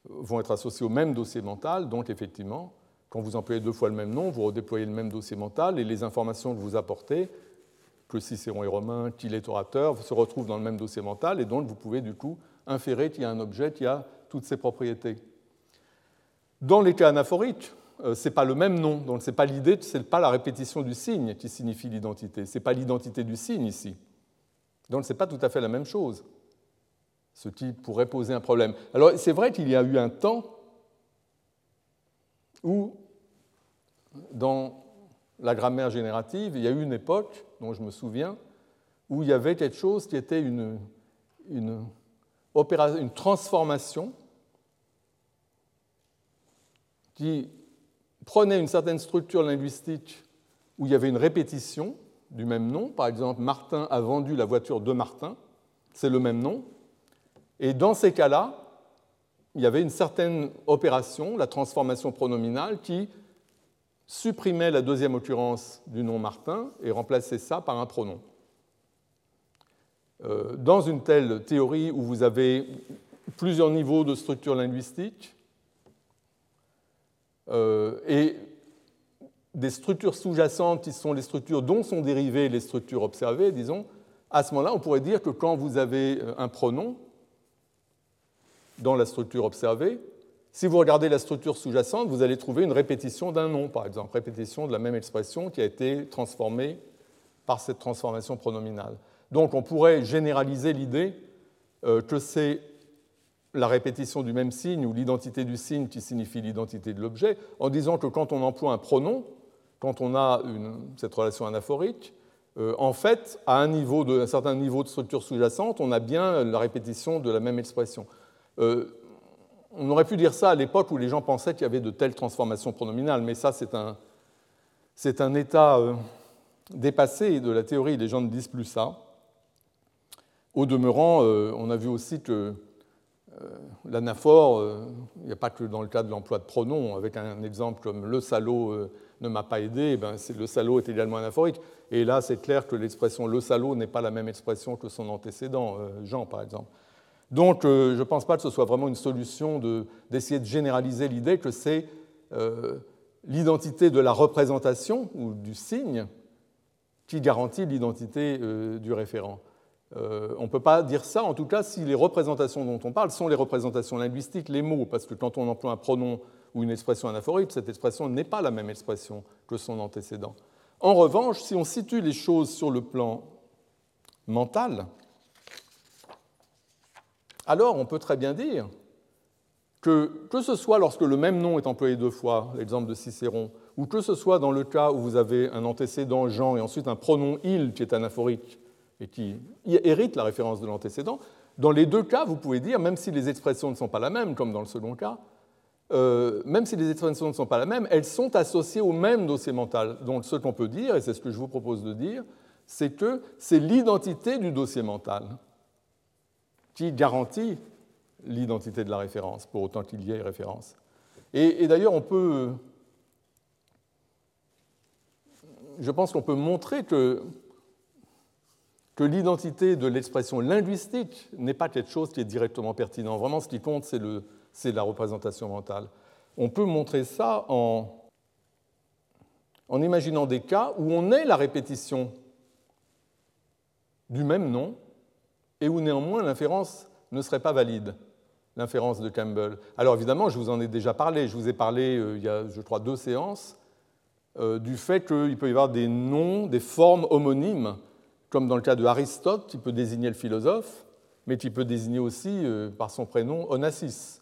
vont être associées au même dossier mental, donc effectivement, quand vous employez deux fois le même nom, vous redéployez le même dossier mental et les informations que vous apportez, que Cicéron est romain, qu'il est orateur, se retrouvent dans le même dossier mental et donc vous pouvez du coup inférer qu'il y a un objet qui a toutes ses propriétés. Dans les cas anaphoriques, euh, ce n'est pas le même nom, donc ce n'est pas l'idée, ce n'est pas la répétition du signe qui signifie l'identité, ce n'est pas l'identité du signe ici. Donc ce n'est pas tout à fait la même chose, ce qui pourrait poser un problème. Alors c'est vrai qu'il y a eu un temps où, dans la grammaire générative, il y a eu une époque, dont je me souviens, où il y avait quelque chose qui était une, une, transformation qui prenait une certaine structure linguistique où il y avait une répétition, du même nom. Par exemple, Martin a vendu la voiture de Martin, c'est le même nom. Et dans ces cas-là, il y avait une certaine opération, la transformation pronominale, qui supprimait la deuxième occurrence du nom Martin et remplaçait ça par un pronom. Euh, dans une telle théorie où vous avez plusieurs niveaux de structure linguistique, euh, et des structures sous-jacentes qui sont les structures dont sont dérivées les structures observées, disons, à ce moment-là, on pourrait dire que quand vous avez euh, un pronom dans la structure observée, si vous regardez la structure sous-jacente, vous allez trouver une répétition d'un nom, par exemple, répétition de la même expression qui a été transformée par cette transformation pronominale. Donc on pourrait généraliser l'idée euh, que c'est la répétition du même signe ou l'identité du signe qui signifie l'identité de l'objet, en disant que quand on emploie un pronom, quand on a cette relation anaphorique, euh, en fait, à un, certain niveau de structure sous-jacente, on a bien la répétition de la même expression. Euh, on aurait pu dire ça à l'époque où les gens pensaient qu'il y avait de telles transformations pronominales, mais ça, c'est un, c'est un état euh, dépassé de la théorie, les gens ne disent plus ça. Au demeurant, on a vu aussi que l'anaphore, il n'y a pas que dans le cas de l'emploi de pronoms, avec un exemple comme le salaud ne m'a pas aidé, eh ben, le salaud est également anaphorique. Et là, c'est clair que l'expression le salaud n'est pas la même expression que son antécédent, euh, Jean par exemple. Donc, euh, je ne pense pas que ce soit vraiment une solution d'essayer de, généraliser l'idée que c'est euh, l'identité de la représentation ou du signe qui garantit l'identité du référent. on ne peut pas dire ça, en tout cas, si les représentations dont on parle sont les représentations linguistiques, les mots, parce que quand on emploie un pronom ou une expression anaphorique, cette expression n'est pas la même expression que son antécédent. En revanche, si on situe les choses sur le plan mental, alors on peut très bien dire que, que ce soit lorsque le même nom est employé deux fois, l'exemple de Cicéron, ou que ce soit dans le cas où vous avez un antécédent Jean et ensuite un pronom il qui est anaphorique et qui hérite la référence de l'antécédent, dans les deux cas, vous pouvez dire, même si les expressions ne sont pas la même, comme dans le second cas, euh, même si les expressions ne sont pas la même, elles sont associées au même dossier mental. Donc ce qu'on peut dire, et c'est ce que je vous propose de dire, c'est que c'est l'identité du dossier mental qui garantit l'identité de la référence, pour autant qu'il y ait référence. Et, d'ailleurs, on peut. Je pense qu'on peut montrer que, que l'identité de l'expression linguistique n'est pas quelque chose qui est directement pertinent. Vraiment, ce qui compte, c'est le, c'est la représentation mentale. On peut montrer ça en, imaginant des cas où on est la répétition du même nom et où néanmoins l'inférence ne serait pas valide, l'inférence de Campbell. Alors évidemment, je vous en ai déjà parlé, je vous ai parlé euh, il y a, je crois, deux séances, euh, du fait qu'il peut y avoir des noms, des formes homonymes, comme dans le cas de Aristote, qui peut désigner le philosophe, mais qui peut désigner aussi euh, par son prénom Onassis.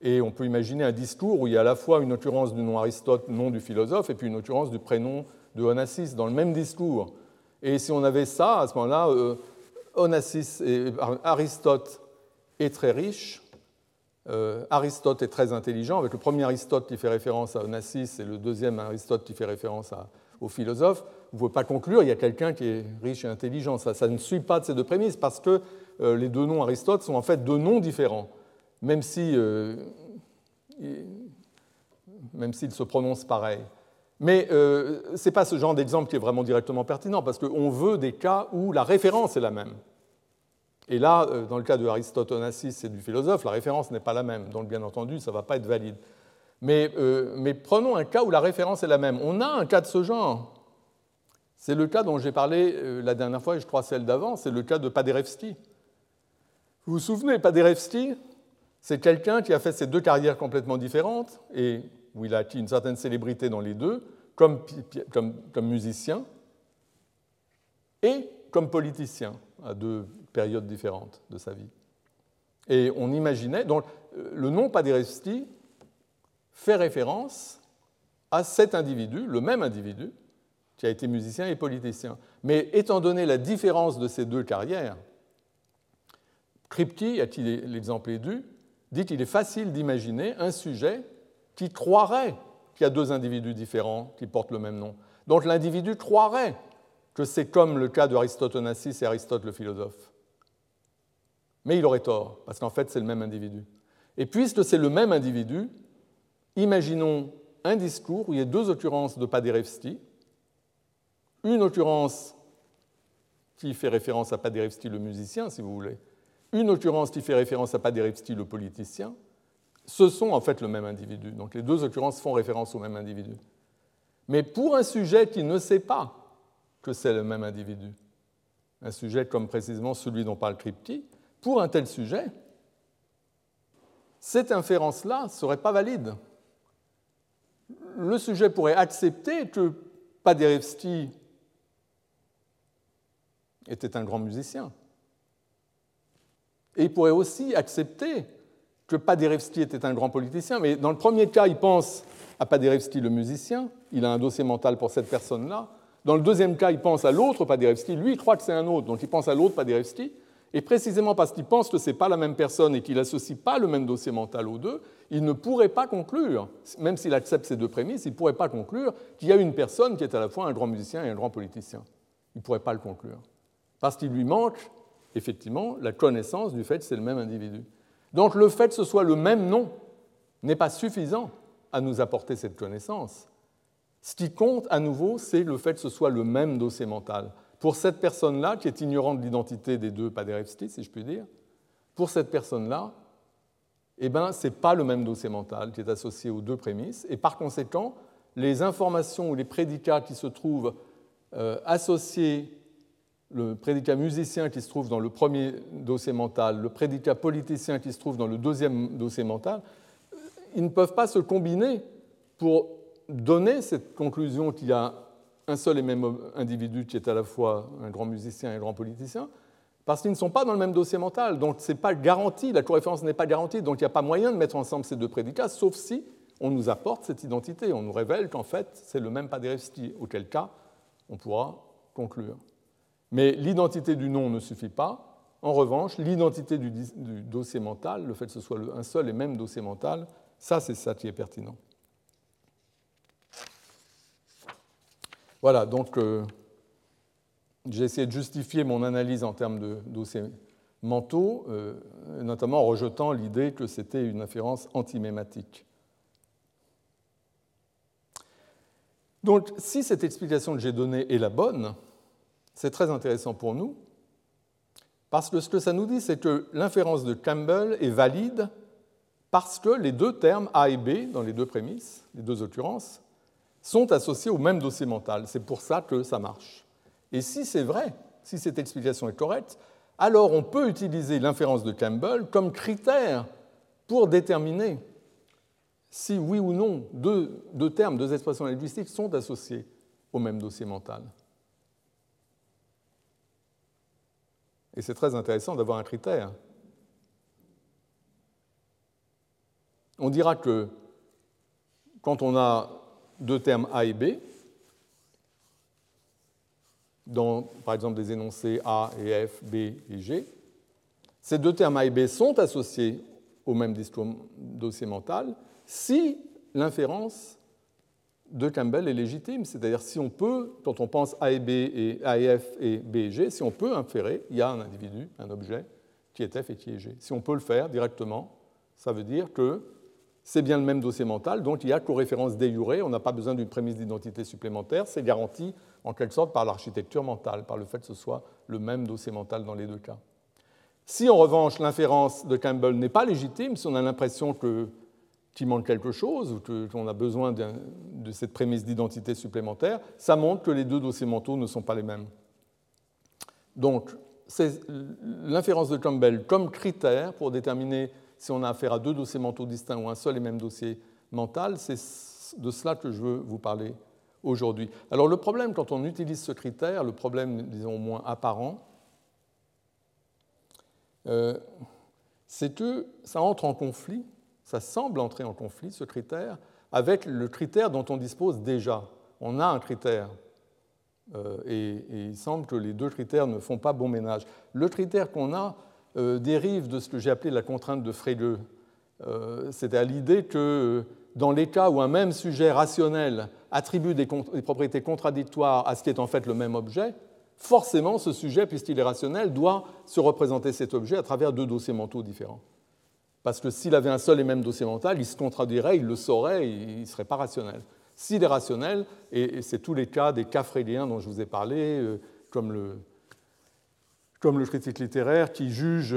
Et on peut imaginer un discours où il y a à la fois une occurrence du nom Aristote, nom du philosophe, et puis une occurrence du prénom de Onassis dans le même discours. Et si on avait ça, à ce moment-là, Onassis et Aristote est très riche, euh, Aristote est très intelligent, avec le premier Aristote qui fait référence à Onassis et le deuxième Aristote qui fait référence au philosophe, vous ne pouvez pas conclure il y a quelqu'un qui est riche et intelligent. Ça, ne suit pas de ces deux prémices parce que euh, les deux noms Aristote sont en fait deux noms différents, même si, euh, même s'ils se prononcent pareil. Mais ce n'est pas ce genre d'exemple qui est vraiment directement pertinent parce qu'on veut des cas où la référence est la même. Et là, euh, dans le cas de Aristote Onassis et du philosophe, la référence n'est pas la même, donc bien entendu, ça ne va pas être valide. Euh, mais, prenons un cas où la référence est la même. On a un cas de ce genre. C'est le cas dont j'ai parlé euh, la dernière fois, et je crois celle d'avant, c'est le cas de Paderewski. Vous vous souvenez, Paderewski, c'est quelqu'un qui a fait ses deux carrières complètement différentes, et où il a acquis une certaine célébrité dans les deux, comme, comme musicien et comme politicien, à deux périodes différentes de sa vie. Et on imaginait, donc euh, le nom Paderewski fait référence à cet individu, le même individu, qui a été musicien et politicien. Mais étant donné la différence de ces deux carrières, Kripke, à qui l'exemple est dû, dit qu'il est facile d'imaginer un sujet qui croirait qu'il y a deux individus différents qui portent le même nom. Donc l'individu croirait que c'est comme le cas d'Aristote Onassis et Aristote le philosophe. Mais il aurait tort, parce qu'en fait, c'est le même individu. Et puisque c'est le même individu, imaginons un discours où il y a deux occurrences de Paderewski, une occurrence qui fait référence à Paderewski le musicien, si vous voulez, une occurrence qui fait référence à Paderewski le politicien, ce sont en fait le même individu. Donc les deux occurrences font référence au même individu. Mais pour un sujet qui ne sait pas que c'est le même individu, un sujet comme précisément celui dont parle Kripke, pour un tel sujet, cette inférence-là ne serait pas valide. Le sujet pourrait accepter que Paderewski était un grand musicien. Et il pourrait aussi accepter que Paderewski était un grand politicien. Mais dans le premier cas, il pense à Paderewski le musicien, il a un dossier mental pour cette personne-là. Dans le deuxième cas, il pense à l'autre Paderewski, lui il croit que c'est un autre, donc il pense à l'autre Paderewski. Et précisément parce qu'il pense que ce n'est pas la même personne et qu'il n'associe pas le même dossier mental aux deux, il ne pourrait pas conclure, même s'il accepte ces deux prémices, il ne pourrait pas conclure qu'il y a une personne qui est à la fois un grand musicien et un grand politicien. Il ne pourrait pas le conclure. Parce qu'il lui manque, effectivement, la connaissance du fait que c'est le même individu. Donc le fait que ce soit le même nom n'est pas suffisant à nous apporter cette connaissance. Ce qui compte à nouveau, c'est le fait que ce soit le même dossier mental pour cette personne-là, qui est ignorante de l'identité des deux Paderewski, si je puis dire, pour cette personne-là, eh ben, ce n'est pas le même dossier mental qui est associé aux deux prémices, et par conséquent, les informations ou les prédicats qui se trouvent euh, associés, le prédicat musicien qui se trouve dans le premier dossier mental, le prédicat politicien qui se trouve dans le deuxième dossier mental, ils ne peuvent pas se combiner pour donner cette conclusion qu'il y a un seul et même individu qui est à la fois un grand musicien et un grand politicien, parce qu'ils ne sont pas dans le même dossier mental. Donc ce n'est pas garanti, la corréférence n'est pas garantie, donc il n'y a pas moyen de mettre ensemble ces deux prédicats, sauf si on nous apporte cette identité, on nous révèle qu'en fait c'est le même Paderewski, auquel cas on pourra conclure. Mais l'identité du nom ne suffit pas. En revanche, l'identité du, dossier mental, le fait que ce soit un seul et même dossier mental, ça c'est ça qui est pertinent. Voilà, donc euh, j'ai essayé de justifier mon analyse en termes de dossiers mentaux, euh, notamment en rejetant l'idée que c'était une inférence antimématique. Donc, si cette explication que j'ai donnée est la bonne, c'est très intéressant pour nous, parce que ce que ça nous dit, c'est que l'inférence de Campbell est valide parce que les deux termes A et B, dans les deux prémices, les deux occurrences, sont associés au même dossier mental. C'est pour ça que ça marche. Et si c'est vrai, si cette explication est correcte, alors on peut utiliser l'inférence de Campbell comme critère pour déterminer si oui ou non deux, deux, termes, deux expressions linguistiques sont associés au même dossier mental. Et c'est très intéressant d'avoir un critère. On dira que quand on a deux termes A et B, dans par exemple des énoncés A et F, B et G, ces deux termes A et B sont associés au même dossier mental si l'inférence de Campbell est légitime, c'est-à-dire si on peut, quand on pense A et B et A et F et B et G, si on peut inférer, il y a un individu, un objet, qui est F et qui est G. Si on peut le faire directement, ça veut dire que c'est bien le même dossier mental, donc il y a co-référence déjurée, on n'a pas besoin d'une prémisse d'identité supplémentaire, c'est garanti en quelque sorte par l'architecture mentale, par le fait que ce soit le même dossier mental dans les deux cas. Si en revanche l'inférence de Campbell n'est pas légitime, si on a l'impression qu'il manque quelque chose ou qu'on a besoin de cette prémisse d'identité supplémentaire, ça montre que les deux dossiers mentaux ne sont pas les mêmes. Donc, c'est l'inférence de Campbell comme critère pour déterminer si on a affaire à deux dossiers mentaux distincts ou un seul et même dossier mental, c'est de cela que je veux vous parler aujourd'hui. Alors le problème quand on utilise ce critère, le problème disons au moins apparent, euh, c'est que ça entre en conflit, ça semble entrer en conflit, ce critère, avec le critère dont on dispose déjà. On a un critère, euh, et, il semble que les deux critères ne font pas bon ménage. Le critère qu'on a, euh, dérive de ce que j'ai appelé la contrainte de Frege. Euh, c'est à l'idée que euh, dans les cas où un même sujet rationnel attribue des, propriétés contradictoires à ce qui est en fait le même objet, forcément ce sujet, puisqu'il est rationnel, doit se représenter cet objet à travers deux dossiers mentaux différents. Parce que s'il avait un seul et même dossier mental, il se contredirait, il le saurait, il ne serait pas rationnel. S'il est rationnel, et c'est tous les cas des cas fréliens dont je vous ai parlé, comme le, comme le critique littéraire qui juge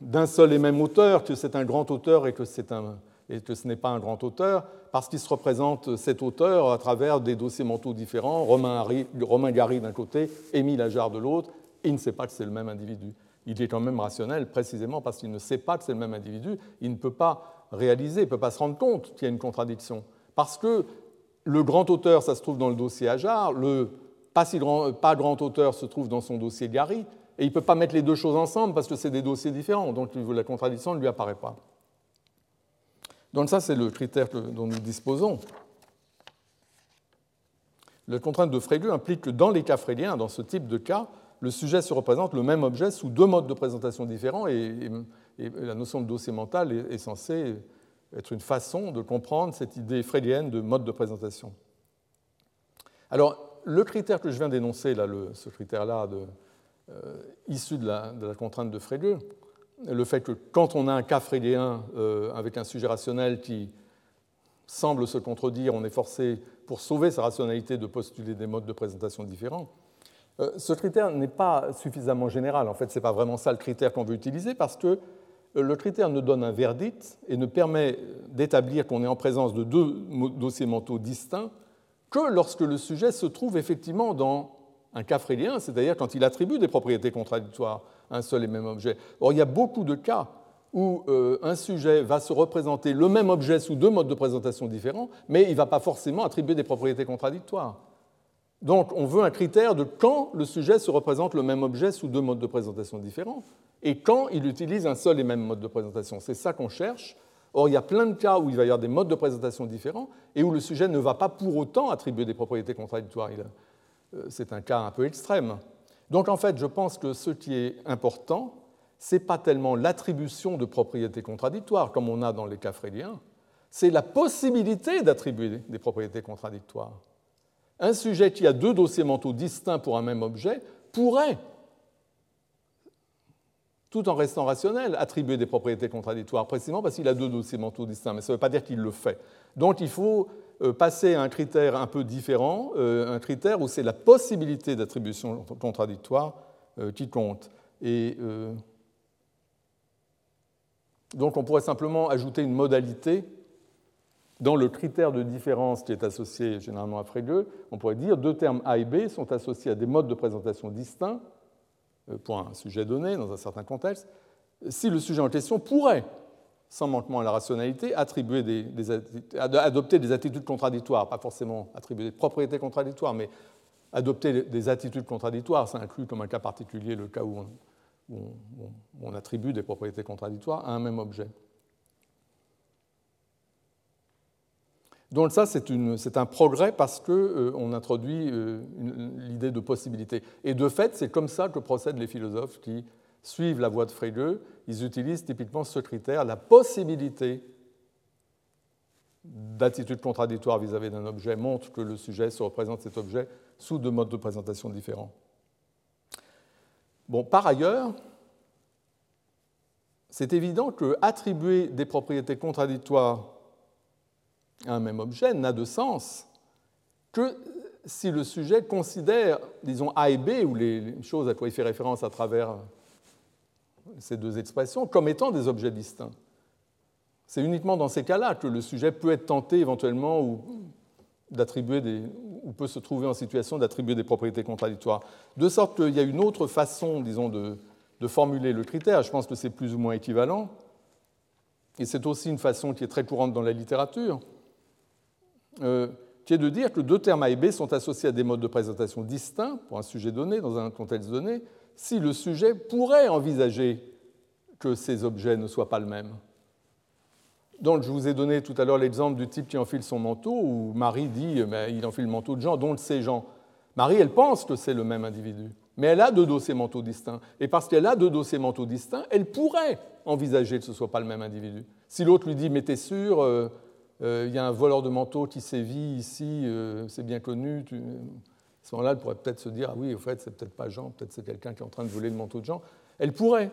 d'un seul et même auteur que c'est un grand auteur et que, un, et que ce n'est pas un grand auteur, parce qu'il se représente cet auteur à travers des dossiers mentaux différents, Romain, Romain Gary d'un côté, Émile Ajar de l'autre, et il ne sait pas que c'est le même individu. Il est quand même rationnel précisément parce qu'il ne sait pas que c'est le même individu, il ne peut pas réaliser, il ne peut pas se rendre compte qu'il y a une contradiction. Parce que le grand auteur, ça se trouve dans le dossier Ajar, le pas, si grand, pas grand auteur se trouve dans son dossier Gary, et il ne peut pas mettre les deux choses ensemble parce que c'est des dossiers différents, donc la contradiction ne lui apparaît pas. Donc ça, c'est le critère dont nous disposons. La contrainte de Frege implique que dans les cas fréliens, dans ce type de cas, le sujet se représente le même objet sous deux modes de présentation différents et, la notion de dossier mental est, censée être une façon de comprendre cette idée frélienne de mode de présentation. Alors, le critère que je viens d'énoncer, ce critère-là euh, issu de la, contrainte de Frege, le fait que quand on a un cas frégéen euh, avec un sujet rationnel qui semble se contredire, on est forcé, pour sauver sa rationalité, de postuler des modes de présentation différents. Euh, ce critère n'est pas suffisamment général. En fait, ce n'est pas vraiment ça le critère qu'on veut utiliser parce que le critère ne donne un verdict et ne permet d'établir qu'on est en présence de deux dossiers mentaux distincts que lorsque le sujet se trouve effectivement dans un cas frélien, c'est-à-dire quand il attribue des propriétés contradictoires à un seul et même objet. Or, il y a beaucoup de cas où euh, un sujet va se représenter le même objet sous deux modes de présentation différents, mais il ne va pas forcément attribuer des propriétés contradictoires. Donc, on veut un critère de quand le sujet se représente le même objet sous deux modes de présentation différents et quand il utilise un seul et même mode de présentation. C'est ça qu'on cherche. Or, il y a plein de cas où il va y avoir des modes de présentation différents et où le sujet ne va pas pour autant attribuer des propriétés contradictoires. Euh, c'est un cas un peu extrême. Donc en fait, je pense que ce qui est important, ce n'est pas tellement l'attribution de propriétés contradictoires, comme on a dans les cas fréliens, c'est la possibilité d'attribuer des propriétés contradictoires. Un sujet qui a deux dossiers mentaux distincts pour un même objet pourrait, tout en restant rationnel, attribuer des propriétés contradictoires, précisément parce qu'il a deux dossiers mentaux distincts, mais ça ne veut pas dire qu'il le fait. Donc il faut euh, passer à un critère un peu différent, euh, un critère où c'est la possibilité d'attribution contradictoire euh, qui compte. Et donc on pourrait simplement ajouter une modalité dans le critère de différence qui est associé généralement à Frege. On pourrait dire deux termes A et B sont associés à des modes de présentation distincts euh, pour un sujet donné, dans un certain contexte, si le sujet en question pourrait, sans manquement à la rationalité, attribuer des, adopter des attitudes contradictoires, pas forcément attribuer des propriétés contradictoires, mais adopter des attitudes contradictoires, ça inclut comme un cas particulier le cas où on attribue des propriétés contradictoires à un même objet. Donc ça, c'est un progrès parce qu'on euh, introduit euh, l'idée de possibilité. Et de fait, c'est comme ça que procèdent les philosophes qui suivent la voie de Frege. Ils utilisent typiquement ce critère, la possibilité d'attitude contradictoire vis-à-vis d'un objet montre que le sujet se représente cet objet sous deux modes de présentation différents. Bon, par ailleurs, c'est évident que attribuer des propriétés contradictoires un même objet n'a de sens que si le sujet considère, disons, A et B, ou les choses à quoi il fait référence à travers ces deux expressions, comme étant des objets distincts. C'est uniquement dans ces cas-là que le sujet peut être tenté éventuellement ou d'attribuer ou peut se trouver en situation d'attribuer des propriétés contradictoires. De sorte qu'il y a une autre façon, disons, de formuler le critère. Je pense que c'est plus ou moins équivalent. Et c'est aussi une façon qui est très courante dans la littérature. Euh, qui est de dire que deux termes A et B sont associés à des modes de présentation distincts pour un sujet donné, dans un contexte donné, si le sujet pourrait envisager que ces objets ne soient pas le même. Donc, je vous ai donné tout à l'heure l'exemple du type qui enfile son manteau, où Marie dit mais il enfile le manteau de Jean, donc c'est Jean. Marie, elle pense que c'est le même individu, mais elle a deux dossiers manteaux distincts. Et parce qu'elle a deux dossiers manteaux distincts, elle pourrait envisager que ce ne soit pas le même individu. Si l'autre lui dit mais t'es sûr, euh, il y a un voleur de manteau qui sévit ici, euh, c'est bien connu. À ce moment-là, elle pourrait peut-être se dire, ah oui, au fait, c'est peut-être pas Jean, peut-être c'est quelqu'un qui est en train de voler le manteau de Jean. Elle pourrait.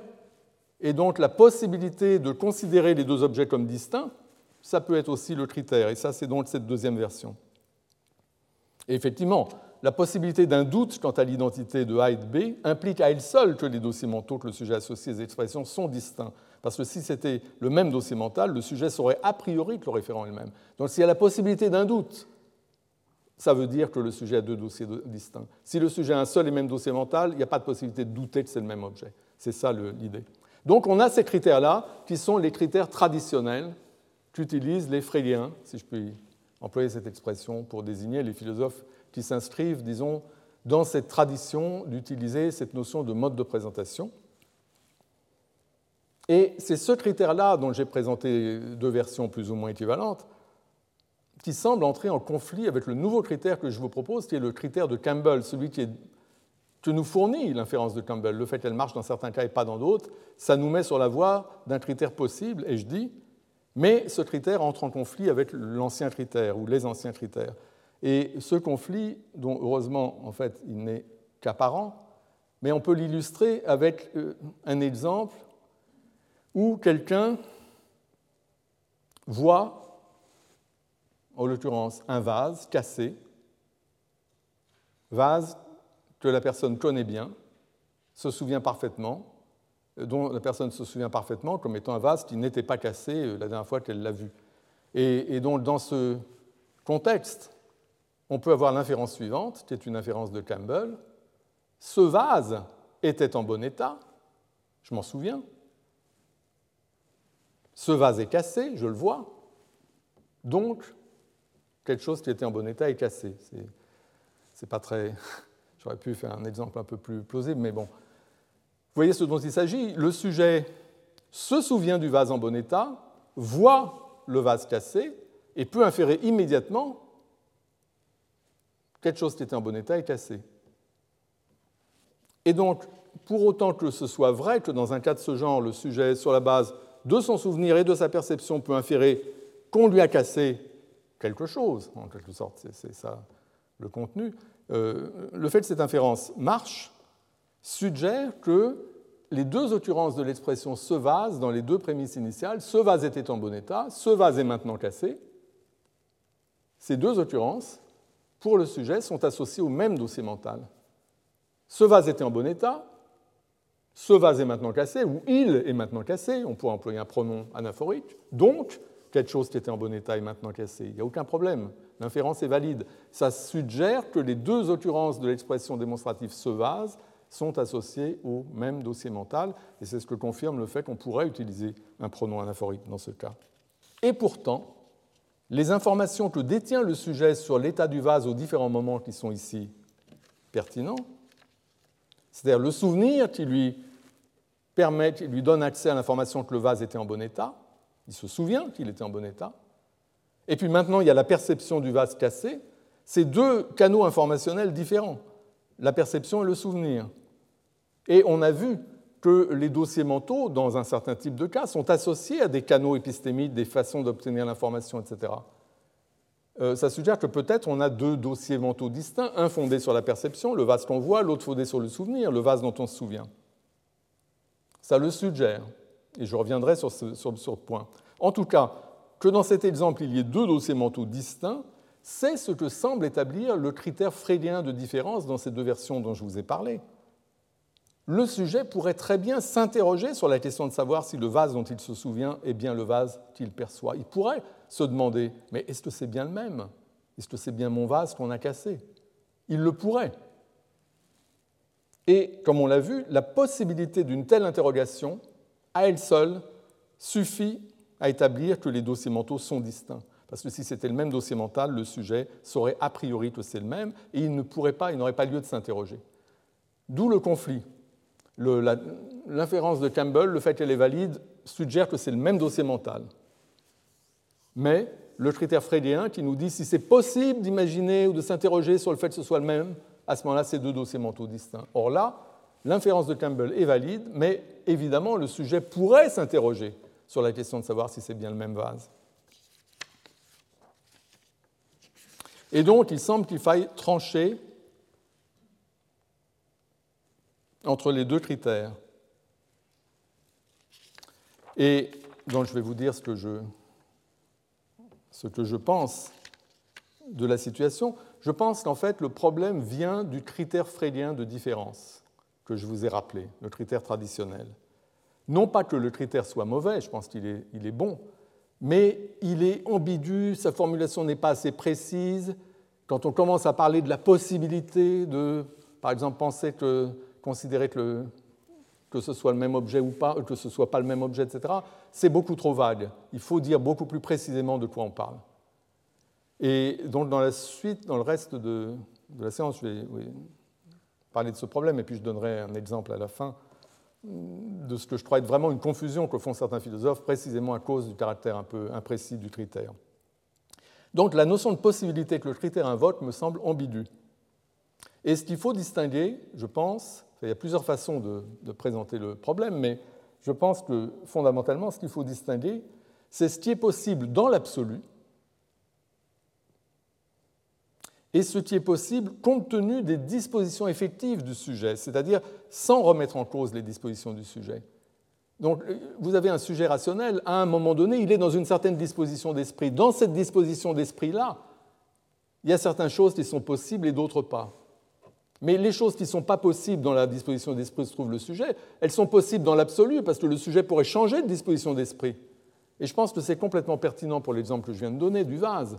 Et donc la possibilité de considérer les deux objets comme distincts, ça peut être aussi le critère. Et ça, c'est donc cette deuxième version. Et effectivement, la possibilité d'un doute quant à l'identité de A et de B implique à elle seule que les dossiers mentaux que le sujet associe aux expressions sont distincts. Parce que si c'était le même dossier mental, le sujet saurait a priori que le référent est le même. Donc s'il y a la possibilité d'un doute, ça veut dire que le sujet a deux dossiers distincts. Si le sujet a un seul et même dossier mental, il n'y a pas de possibilité de douter que c'est le même objet. C'est ça l'idée. Donc on a ces critères-là qui sont les critères traditionnels qu'utilisent les Freudiens, si je puis employer cette expression pour désigner les philosophes qui s'inscrivent, disons, dans cette tradition d'utiliser cette notion de mode de présentation. Et c'est ce critère-là dont j'ai présenté deux versions plus ou moins équivalentes, qui semble entrer en conflit avec le nouveau critère que je vous propose, qui est le critère de Campbell, celui qui que nous fournit l'inférence de Campbell. Le fait qu'elle marche dans certains cas et pas dans d'autres, ça nous met sur la voie d'un critère possible, et je dis, mais ce critère entre en conflit avec l'ancien critère ou les anciens critères. Et ce conflit, dont heureusement, en fait, il n'est qu'apparent, mais on peut l'illustrer avec euh, un exemple où quelqu'un voit, en l'occurrence, un vase cassé, vase que la personne connaît bien, se souvient parfaitement, dont la personne se souvient parfaitement comme étant un vase qui n'était pas cassé euh, la dernière fois qu'elle l'a vu. Et, et, donc, dans ce contexte, on peut avoir l'inférence suivante, qui est une inférence de Campbell. Ce vase était en bon état, je m'en souviens, ce vase est cassé, je le vois. Donc, quelque chose qui était en bon état est cassé. C'est pas très. J'aurais pu faire un exemple un peu plus plausible, mais bon. Vous voyez ce dont il s'agit Le sujet se souvient du vase en bon état, voit le vase cassé et peut inférer immédiatement quelque chose qui était en bon état est cassé. Et donc, pour autant que ce soit vrai que dans un cas de ce genre, le sujet, sur la base de son souvenir et de sa perception, peut inférer qu'on lui a cassé quelque chose, en quelque sorte, c'est ça le contenu, euh, le fait que cette inférence marche suggère que les deux occurrences de l'expression ce vase dans les deux prémices initiales, ce vase était en bon état, ce vase est maintenant cassé, ces deux occurrences, pour le sujet, sont associées au même dossier mental. Ce vase était en bon état, ce vase est maintenant cassé, ou il est maintenant cassé, on pourrait employer un pronom anaphorique, donc quelque chose qui était en bon état est maintenant cassé. Il n'y a aucun problème, l'inférence est valide. Ça suggère que les deux occurrences de l'expression démonstrative ce vase sont associés au même dossier mental, et c'est ce que confirme le fait qu'on pourrait utiliser un pronom anaphorique dans ce cas. Et pourtant, les informations que détient le sujet sur l'état du vase aux différents moments qui sont ici pertinents, c'est-à-dire le souvenir qui lui permet, qui lui donne accès à l'information que le vase était en bon état, il se souvient qu'il était en bon état, et puis maintenant il y a la perception du vase cassé, c'est deux canaux informationnels différents, la perception et le souvenir. Et on a vu que les dossiers mentaux, dans un certain type de cas, sont associés à des canaux épistémiques, des façons d'obtenir l'information, etc. Euh, ça suggère que peut-être on a deux dossiers mentaux distincts, un fondé sur la perception, le vase qu'on voit, l'autre fondé sur le souvenir, le vase dont on se souvient. Ça le suggère, et je reviendrai sur ce, point. En tout cas, que dans cet exemple il y ait deux dossiers mentaux distincts, c'est ce que semble établir le critère freydien de différence dans ces deux versions dont je vous ai parlé le sujet pourrait très bien s'interroger sur la question de savoir si le vase dont il se souvient est bien le vase qu'il perçoit. Il pourrait se demander, mais est-ce que c'est bien le même? Est-ce que c'est bien mon vase qu'on a cassé? Il le pourrait. Et comme on l'a vu, la possibilité d'une telle interrogation, à elle seule, suffit à établir que les dossiers mentaux sont distincts. Parce que si c'était le même dossier mental, le sujet saurait a priori que c'est le même et il ne pourrait pas, il n'aurait pas lieu de s'interroger. D'où le conflit l'inférence de Campbell, le fait qu'elle est valide, suggère que c'est le même dossier mental. Mais le critère freydien qui nous dit si c'est possible d'imaginer ou de s'interroger sur le fait que ce soit le même, à ce moment-là, c'est deux dossiers mentaux distincts. Or là, l'inférence de Campbell est valide, mais évidemment, le sujet pourrait s'interroger sur la question de savoir si c'est bien le même vase. Et donc, il semble qu'il faille trancher entre les deux critères. Et donc je vais vous dire ce que je, ce que je pense de la situation. Je pense qu'en fait le problème vient du critère freydien de différence que je vous ai rappelé, le critère traditionnel. Non pas que le critère soit mauvais, je pense qu'il est, bon, mais il est ambigu, sa formulation n'est pas assez précise. Quand on commence à parler de la possibilité de, par exemple, penser que considérer que, que ce soit le même objet ou pas, que ce soit pas le même objet, etc., c'est beaucoup trop vague. Il faut dire beaucoup plus précisément de quoi on parle. Et donc dans la suite, dans le reste de, la séance, je vais parler de ce problème et puis je donnerai un exemple à la fin de ce que je crois être vraiment une confusion que font certains philosophes, précisément à cause du caractère un peu imprécis du critère. Donc la notion de possibilité que le critère invoque me semble ambiguë. Et ce qu'il faut distinguer, je pense, il y a plusieurs façons de, présenter le problème, mais je pense que fondamentalement, ce qu'il faut distinguer, c'est ce qui est possible dans l'absolu et ce qui est possible compte tenu des dispositions effectives du sujet, c'est-à-dire sans remettre en cause les dispositions du sujet. Donc, vous avez un sujet rationnel, à un moment donné, il est dans une certaine disposition d'esprit. Dans cette disposition d'esprit-là, il y a certaines choses qui sont possibles et d'autres pas. Mais les choses qui ne sont pas possibles dans la disposition d'esprit se trouve le sujet, elles sont possibles dans l'absolu parce que le sujet pourrait changer de disposition d'esprit. Et je pense que c'est complètement pertinent pour l'exemple que je viens de donner du vase.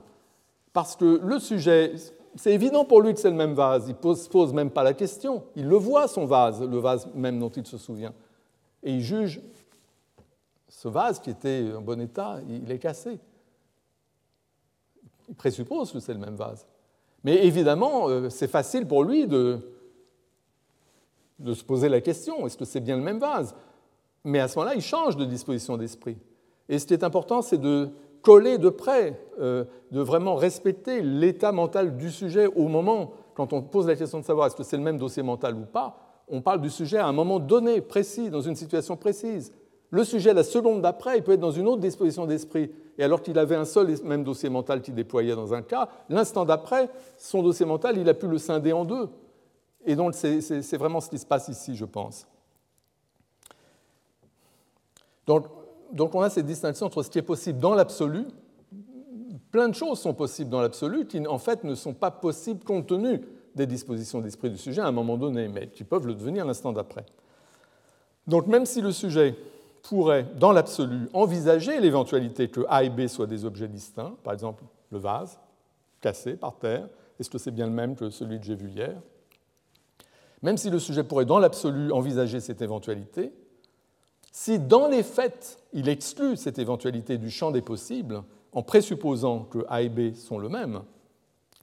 Parce que le sujet, c'est évident pour lui que c'est le même vase, il ne se pose même pas la question. Il le voit, son vase, le vase même dont il se souvient. Et il juge ce vase qui était en bon état, il est cassé. Il présuppose que c'est le même vase. Mais évidemment, euh, c'est facile pour lui de se poser la question, est-ce que c'est bien le même vase? Mais à ce moment-là, il change de disposition d'esprit. Et ce qui est important, c'est de coller de près, euh, de vraiment respecter l'état mental du sujet au moment, quand on pose la question de savoir est-ce que c'est le même dossier mental ou pas, on parle du sujet à un moment donné, précis, dans une situation précise. Le sujet, la seconde d'après, il peut être dans une autre disposition d'esprit. Et alors qu'il avait un seul et même dossier mental qui déployait dans un cas, l'instant d'après, son dossier mental, il a pu le scinder en deux. Et donc, c'est vraiment ce qui se passe ici, je pense. Donc, donc, on a cette distinction entre ce qui est possible dans l'absolu. Plein de choses sont possibles dans l'absolu qui, en fait, ne sont pas possibles compte tenu des dispositions d'esprit du sujet à un moment donné, mais qui peuvent le devenir l'instant d'après. Donc, même si le sujet pourrait, dans l'absolu, envisager l'éventualité que A et B soient des objets distincts, par exemple le vase cassé par terre, est-ce que c'est bien le même que celui que j'ai vu hier? Même si le sujet pourrait dans l'absolu envisager cette éventualité, si dans les faits il exclut cette éventualité du champ des possibles, en présupposant que A et B sont le même,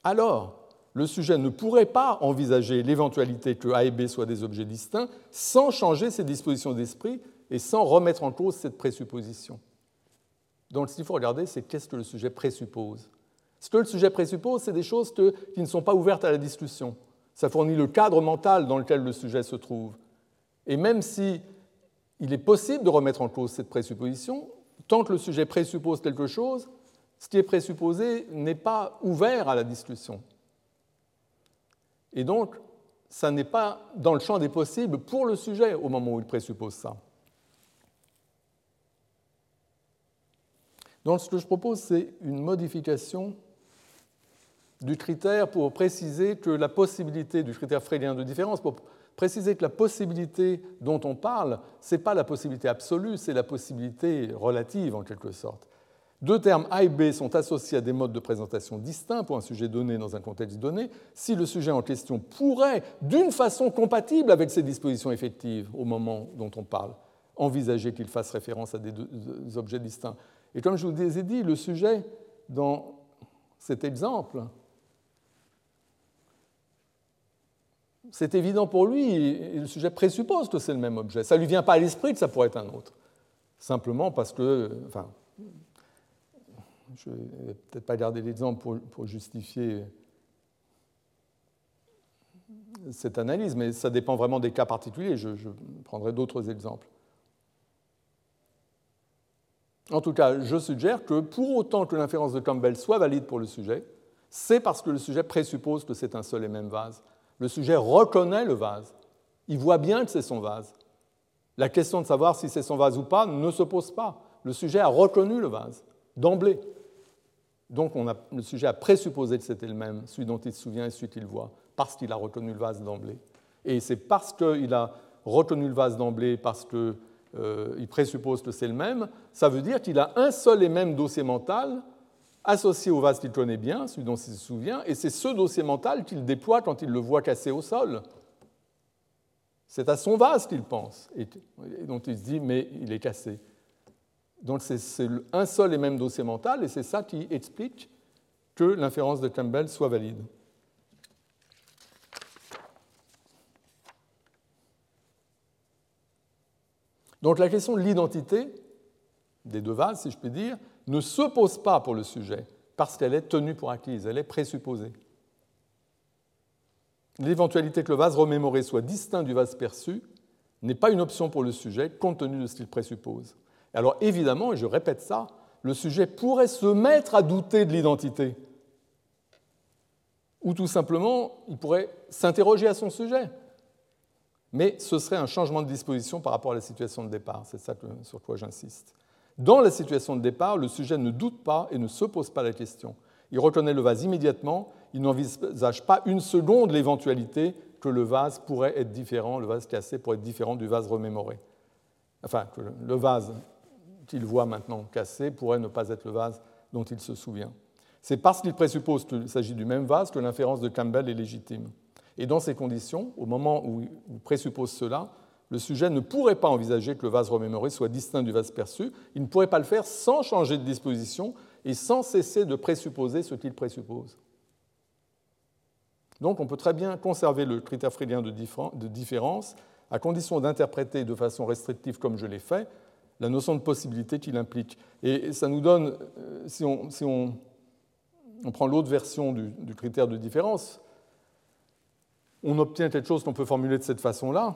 alors le sujet ne pourrait pas envisager l'éventualité que A et B soient des objets distincts sans changer ses dispositions d'esprit et sans remettre en cause cette présupposition. Donc ce qu'il faut regarder, c'est qu'est-ce que le sujet présuppose. Ce que le sujet présuppose, c'est des choses qui ne sont pas ouvertes à la discussion. Ça fournit le cadre mental dans lequel le sujet se trouve. Et même si il est possible de remettre en cause cette présupposition, tant que le sujet présuppose quelque chose, ce qui est présupposé n'est pas ouvert à la discussion. Et donc, ça n'est pas dans le champ des possibles pour le sujet au moment où il présuppose ça. Donc, ce que je propose, c'est une modification du critère pour préciser que la possibilité du critère freudien de différence, préciser que la possibilité dont on parle, ce n'est pas la possibilité absolue, c'est la possibilité relative en quelque sorte. Deux termes A et B sont associés à des modes de présentation distincts pour un sujet donné dans un contexte donné, si le sujet en question pourrait, d'une façon compatible avec ces dispositions effectives au moment dont on parle, envisager qu'il fasse référence à des objets distincts. Et comme je vous ai dit, le sujet, dans cet exemple, c'est évident pour lui, et le sujet présuppose que c'est le même objet. Ça ne lui vient pas à l'esprit que ça pourrait être un autre. Simplement parce que, enfin, je ne vais peut-être pas garder l'exemple pour, justifier cette analyse, mais ça dépend vraiment des cas particuliers. Je, je prendrai d'autres exemples. En tout cas, je suggère que pour autant que l'inférence de Campbell soit valide pour le sujet, c'est parce que le sujet présuppose que c'est un seul et même vase. Le sujet reconnaît le vase. Il voit bien que c'est son vase. La question de savoir si c'est son vase ou pas ne se pose pas. Le sujet a reconnu le vase, d'emblée. Donc le sujet a présupposé que c'était le même, celui dont il se souvient et celui qu'il voit, parce qu'il a reconnu le vase d'emblée. Et c'est parce qu'il a reconnu le vase d'emblée, parce qu'il euh, présuppose que c'est le même, ça veut dire qu'il a un seul et même dossier mental associé au vase qu'il connaît bien, celui dont il se souvient, et c'est ce dossier mental qu'il déploie quand il le voit cassé au sol. C'est à son vase qu'il pense, et dont il se dit, mais il est cassé. Donc c'est un seul et même dossier mental, et c'est ça qui explique que l'inférence de Campbell soit valide. Donc la question de l'identité des deux vases, si je puis dire, ne se pose pas pour le sujet, parce qu'elle est tenue pour acquise, elle est présupposée. L'éventualité que le vase remémoré soit distinct du vase perçu n'est pas une option pour le sujet, compte tenu de ce qu'il présuppose. Alors évidemment, et je répète ça, le sujet pourrait se mettre à douter de l'identité. Ou tout simplement, il pourrait s'interroger à son sujet. Mais ce serait un changement de disposition par rapport à la situation de départ. C'est ça sur quoi j'insiste. Dans la situation de départ, le sujet ne doute pas et ne se pose pas la question. Il reconnaît le vase immédiatement, il n'envisage pas une seconde l'éventualité que le vase pourrait être différent, le vase cassé pourrait être différent du vase remémoré. Enfin, que le vase qu'il voit maintenant cassé pourrait ne pas être le vase dont il se souvient. C'est parce qu'il présuppose qu'il s'agit du même vase que l'inférence de Campbell est légitime. Et dans ces conditions, au moment où il présuppose cela, le sujet ne pourrait pas envisager que le vase remémoré soit distinct du vase perçu. Il ne pourrait pas le faire sans changer de disposition et sans cesser de présupposer ce qu'il présuppose. Donc on peut très bien conserver le critère freudien de différence à condition d'interpréter de façon restrictive comme je l'ai fait la notion de possibilité qu'il implique. Et ça nous donne, euh, si on, prend l'autre version du, critère de différence, on obtient quelque chose qu'on peut formuler de cette façon-là.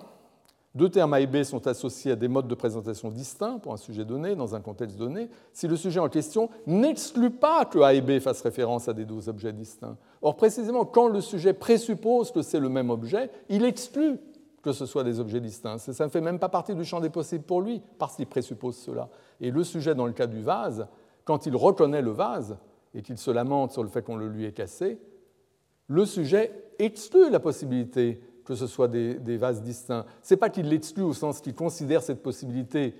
Deux termes A et B sont associés à des modes de présentation distincts pour un sujet donné, dans un contexte donné, si le sujet en question n'exclut pas que A et B fassent référence à des deux objets distincts. Or, précisément, quand le sujet présuppose que c'est le même objet, il exclut que ce soit des objets distincts. Ça ne fait même pas partie du champ des possibles pour lui, parce qu'il présuppose cela. Et le sujet, dans le cas du vase, quand il reconnaît le vase et qu'il se lamente sur le fait qu'on le lui ait cassé, le sujet exclut la possibilité que ce soit des, vases distincts. Ce n'est pas qu'il l'exclut au sens qu'il considère cette possibilité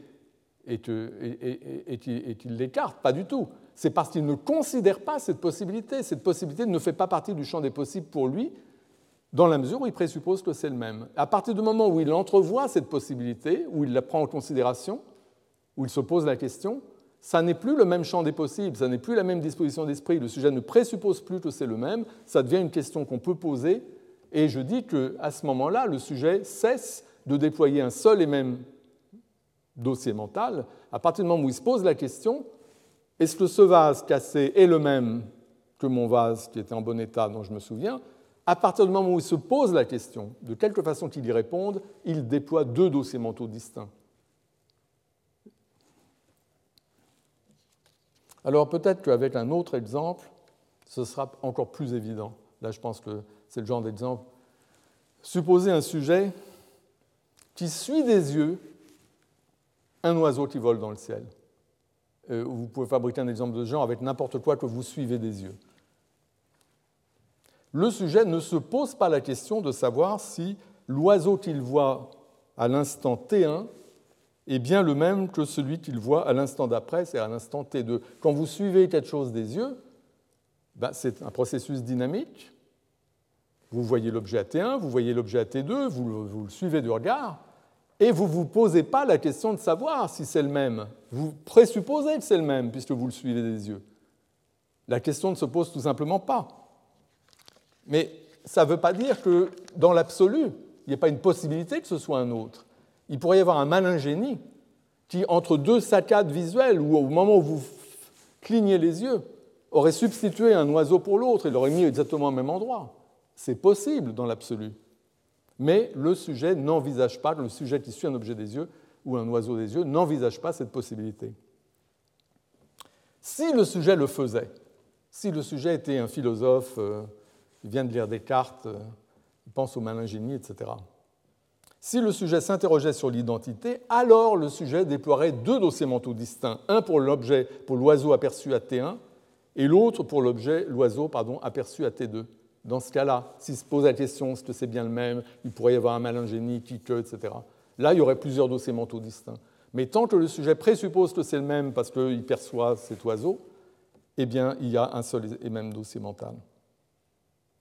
et, qu'il l'écarte, pas du tout. C'est parce qu'il ne considère pas cette possibilité. Cette possibilité ne fait pas partie du champ des possibles pour lui, dans la mesure où il présuppose que c'est le même. À partir du moment où il entrevoit cette possibilité, où il la prend en considération, où il se pose la question, ça n'est plus le même champ des possibles, ça n'est plus la même disposition d'esprit, le sujet ne présuppose plus que c'est le même, ça devient une question qu'on peut poser, et je dis qu'à ce moment-là, le sujet cesse de déployer un seul et même dossier mental, à partir du moment où il se pose la question, est-ce que ce vase cassé est le même que mon vase qui était en bon état dont je me souviens? À partir du moment où il se pose la question, de quelque façon qu'il y réponde, il déploie deux dossiers mentaux distincts. Alors peut-être qu'avec un autre exemple, ce sera encore plus évident. Là, je pense que c'est le genre d'exemple. Supposez un sujet qui suit des yeux un oiseau qui vole dans le ciel. Euh, vous pouvez fabriquer un exemple de ce genre avec n'importe quoi que vous suivez des yeux. Le sujet ne se pose pas la question de savoir si l'oiseau qu'il voit à l'instant T1 est bien le même que celui qu'il voit à l'instant d'après, c'est à l'instant T2. Quand vous suivez quelque chose des yeux, ben, c'est un processus dynamique. Vous voyez l'objet à T1, vous voyez l'objet à T2, vous, le suivez du regard, et vous ne vous posez pas la question de savoir si c'est le même. Vous présupposez que c'est le même puisque vous le suivez des yeux. La question ne se pose tout simplement pas. Mais ça ne veut pas dire que dans l'absolu, il n'y a pas une possibilité que ce soit un autre. Il pourrait y avoir un malin génie qui, entre deux saccades visuelles, ou au moment où vous clignez les yeux, aurait substitué un oiseau pour l'autre et l'aurait mis exactement au même endroit. C'est possible dans l'absolu mais le sujet n'envisage pas, le sujet qui suit un objet des yeux ou un oiseau des yeux, n'envisage pas cette possibilité. Si le sujet le faisait, si le sujet était un philosophe, euh, il vient de lire Descartes, euh, il pense au malingénie, etc. Si le sujet s'interrogeait sur l'identité, alors le sujet déploierait deux dossiers mentaux distincts, un pour l'objet, pour l'oiseau aperçu à T1, et l'autre pour l'objet, l'oiseau, pardon, aperçu à T2. Dans ce cas-là, s'il se pose la question est-ce que c'est bien le même, il pourrait y avoir un malingénie, qui que, etc. Là, il y aurait plusieurs dossiers mentaux distincts. Mais tant que le sujet présuppose que c'est le même parce qu'il perçoit cet oiseau, eh bien, il y a un seul et même dossier mental.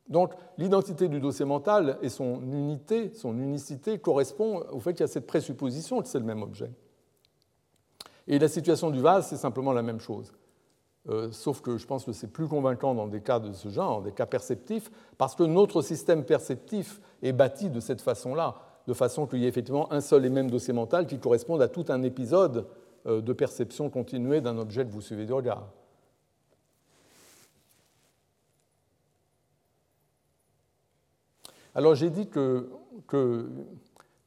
Donc, l'identité du dossier mental et son unité, son unicité, correspond au fait qu'il y a cette présupposition que c'est le même objet. Et la situation du vase, c'est simplement la même chose. Euh, sauf que je pense que c'est plus convaincant dans des cas de ce genre, des cas perceptifs, parce que notre système perceptif est bâti de cette façon-là, de façon qu'il y ait effectivement un seul et même dossier mental qui corresponde à tout un épisode euh, de perception continuée d'un objet que vous suivez du regard. Alors j'ai dit que,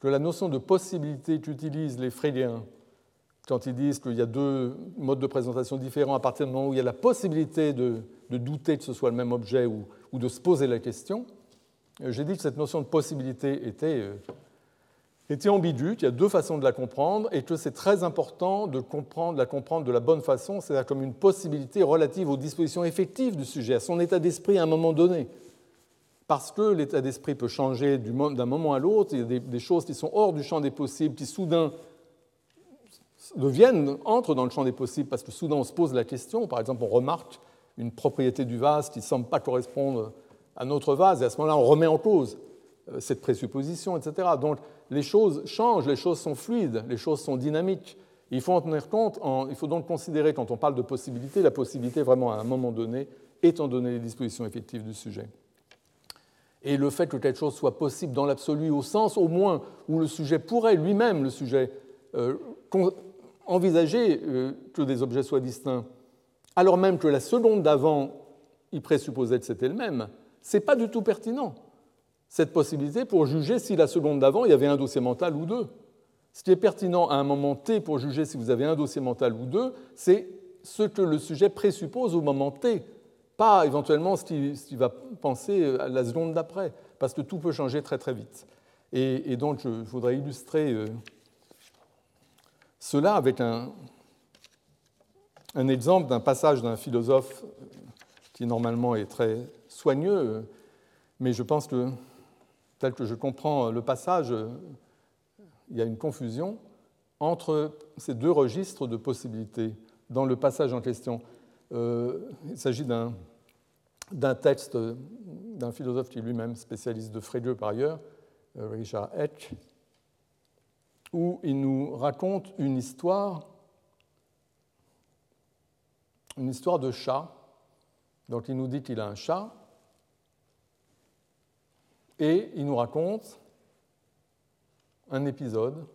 la notion de possibilité qu'utilisent les Freudiens quand ils disent qu'il y a deux modes de présentation différents à partir du moment où il y a la possibilité de, douter que ce soit le même objet ou, de se poser la question, euh, j'ai dit que cette notion de possibilité était, euh, était ambiguë, qu'il y a deux façons de la comprendre et que c'est très important de, comprendre, la comprendre de la bonne façon, c'est-à-dire comme une possibilité relative aux dispositions effectives du sujet, à son état d'esprit à un moment donné. Parce que l'état d'esprit peut changer d'un moment à l'autre, il y a des choses qui sont hors du champ des possibles, qui soudain deviennent, entrent dans le champ des possibles parce que soudain on se pose la question, par exemple on remarque une propriété du vase qui ne semble pas correspondre à notre vase, et à ce moment-là on remet en cause euh, cette présupposition, etc. Donc les choses changent, les choses sont fluides, les choses sont dynamiques. Il faut en tenir compte, il faut donc considérer quand on parle de possibilité, la possibilité vraiment à un moment donné, étant donné les dispositions effectives du sujet. Et le fait que quelque chose soit possible dans l'absolu, au sens au moins où le sujet pourrait lui-même, le sujet, euh, envisager euh, que des objets soient distincts, alors même que la seconde d'avant, il présupposait que c'était le même, ce n'est pas du tout pertinent, cette possibilité, pour juger si la seconde d'avant, il y avait un dossier mental ou deux. Ce qui est pertinent à un moment T pour juger si vous avez un dossier mental ou deux, c'est ce que le sujet présuppose au moment T, pas éventuellement ce qu'il va penser à la seconde d'après, parce que tout peut changer très très vite. Et, donc je voudrais illustrer euh, cela avec un, exemple d'un passage d'un philosophe qui normalement est très soigneux, mais je pense que tel que je comprends le passage, il y a une confusion entre ces deux registres de possibilités dans le passage en question. Euh, il s'agit d'un texte d'un philosophe qui est lui-même spécialiste de Frege par ailleurs, euh, Richard Eck, où il nous raconte une histoire, une histoire de chat. Donc il nous dit qu'il a un chat, et il nous raconte un épisode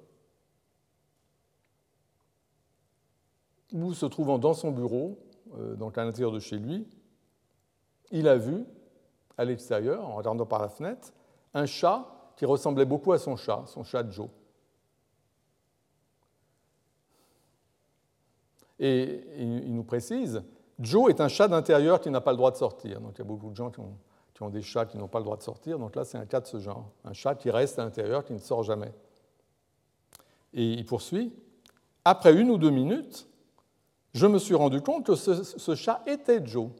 où, se trouvant dans son bureau, euh, donc à l'intérieur de chez lui, il a vu, à l'extérieur, en regardant par la fenêtre, un chat qui ressemblait beaucoup à son chat, son chat Joe. Et il nous précise, Joe est un chat d'intérieur qui n'a pas le droit de sortir. Donc il y a beaucoup de gens qui ont, des chats qui n'ont pas le droit de sortir. Donc là, c'est un cas de ce genre. Un chat qui reste à l'intérieur, qui ne sort jamais. Et il poursuit. Après une ou deux minutes, je me suis rendu compte que ce, chat était Joe,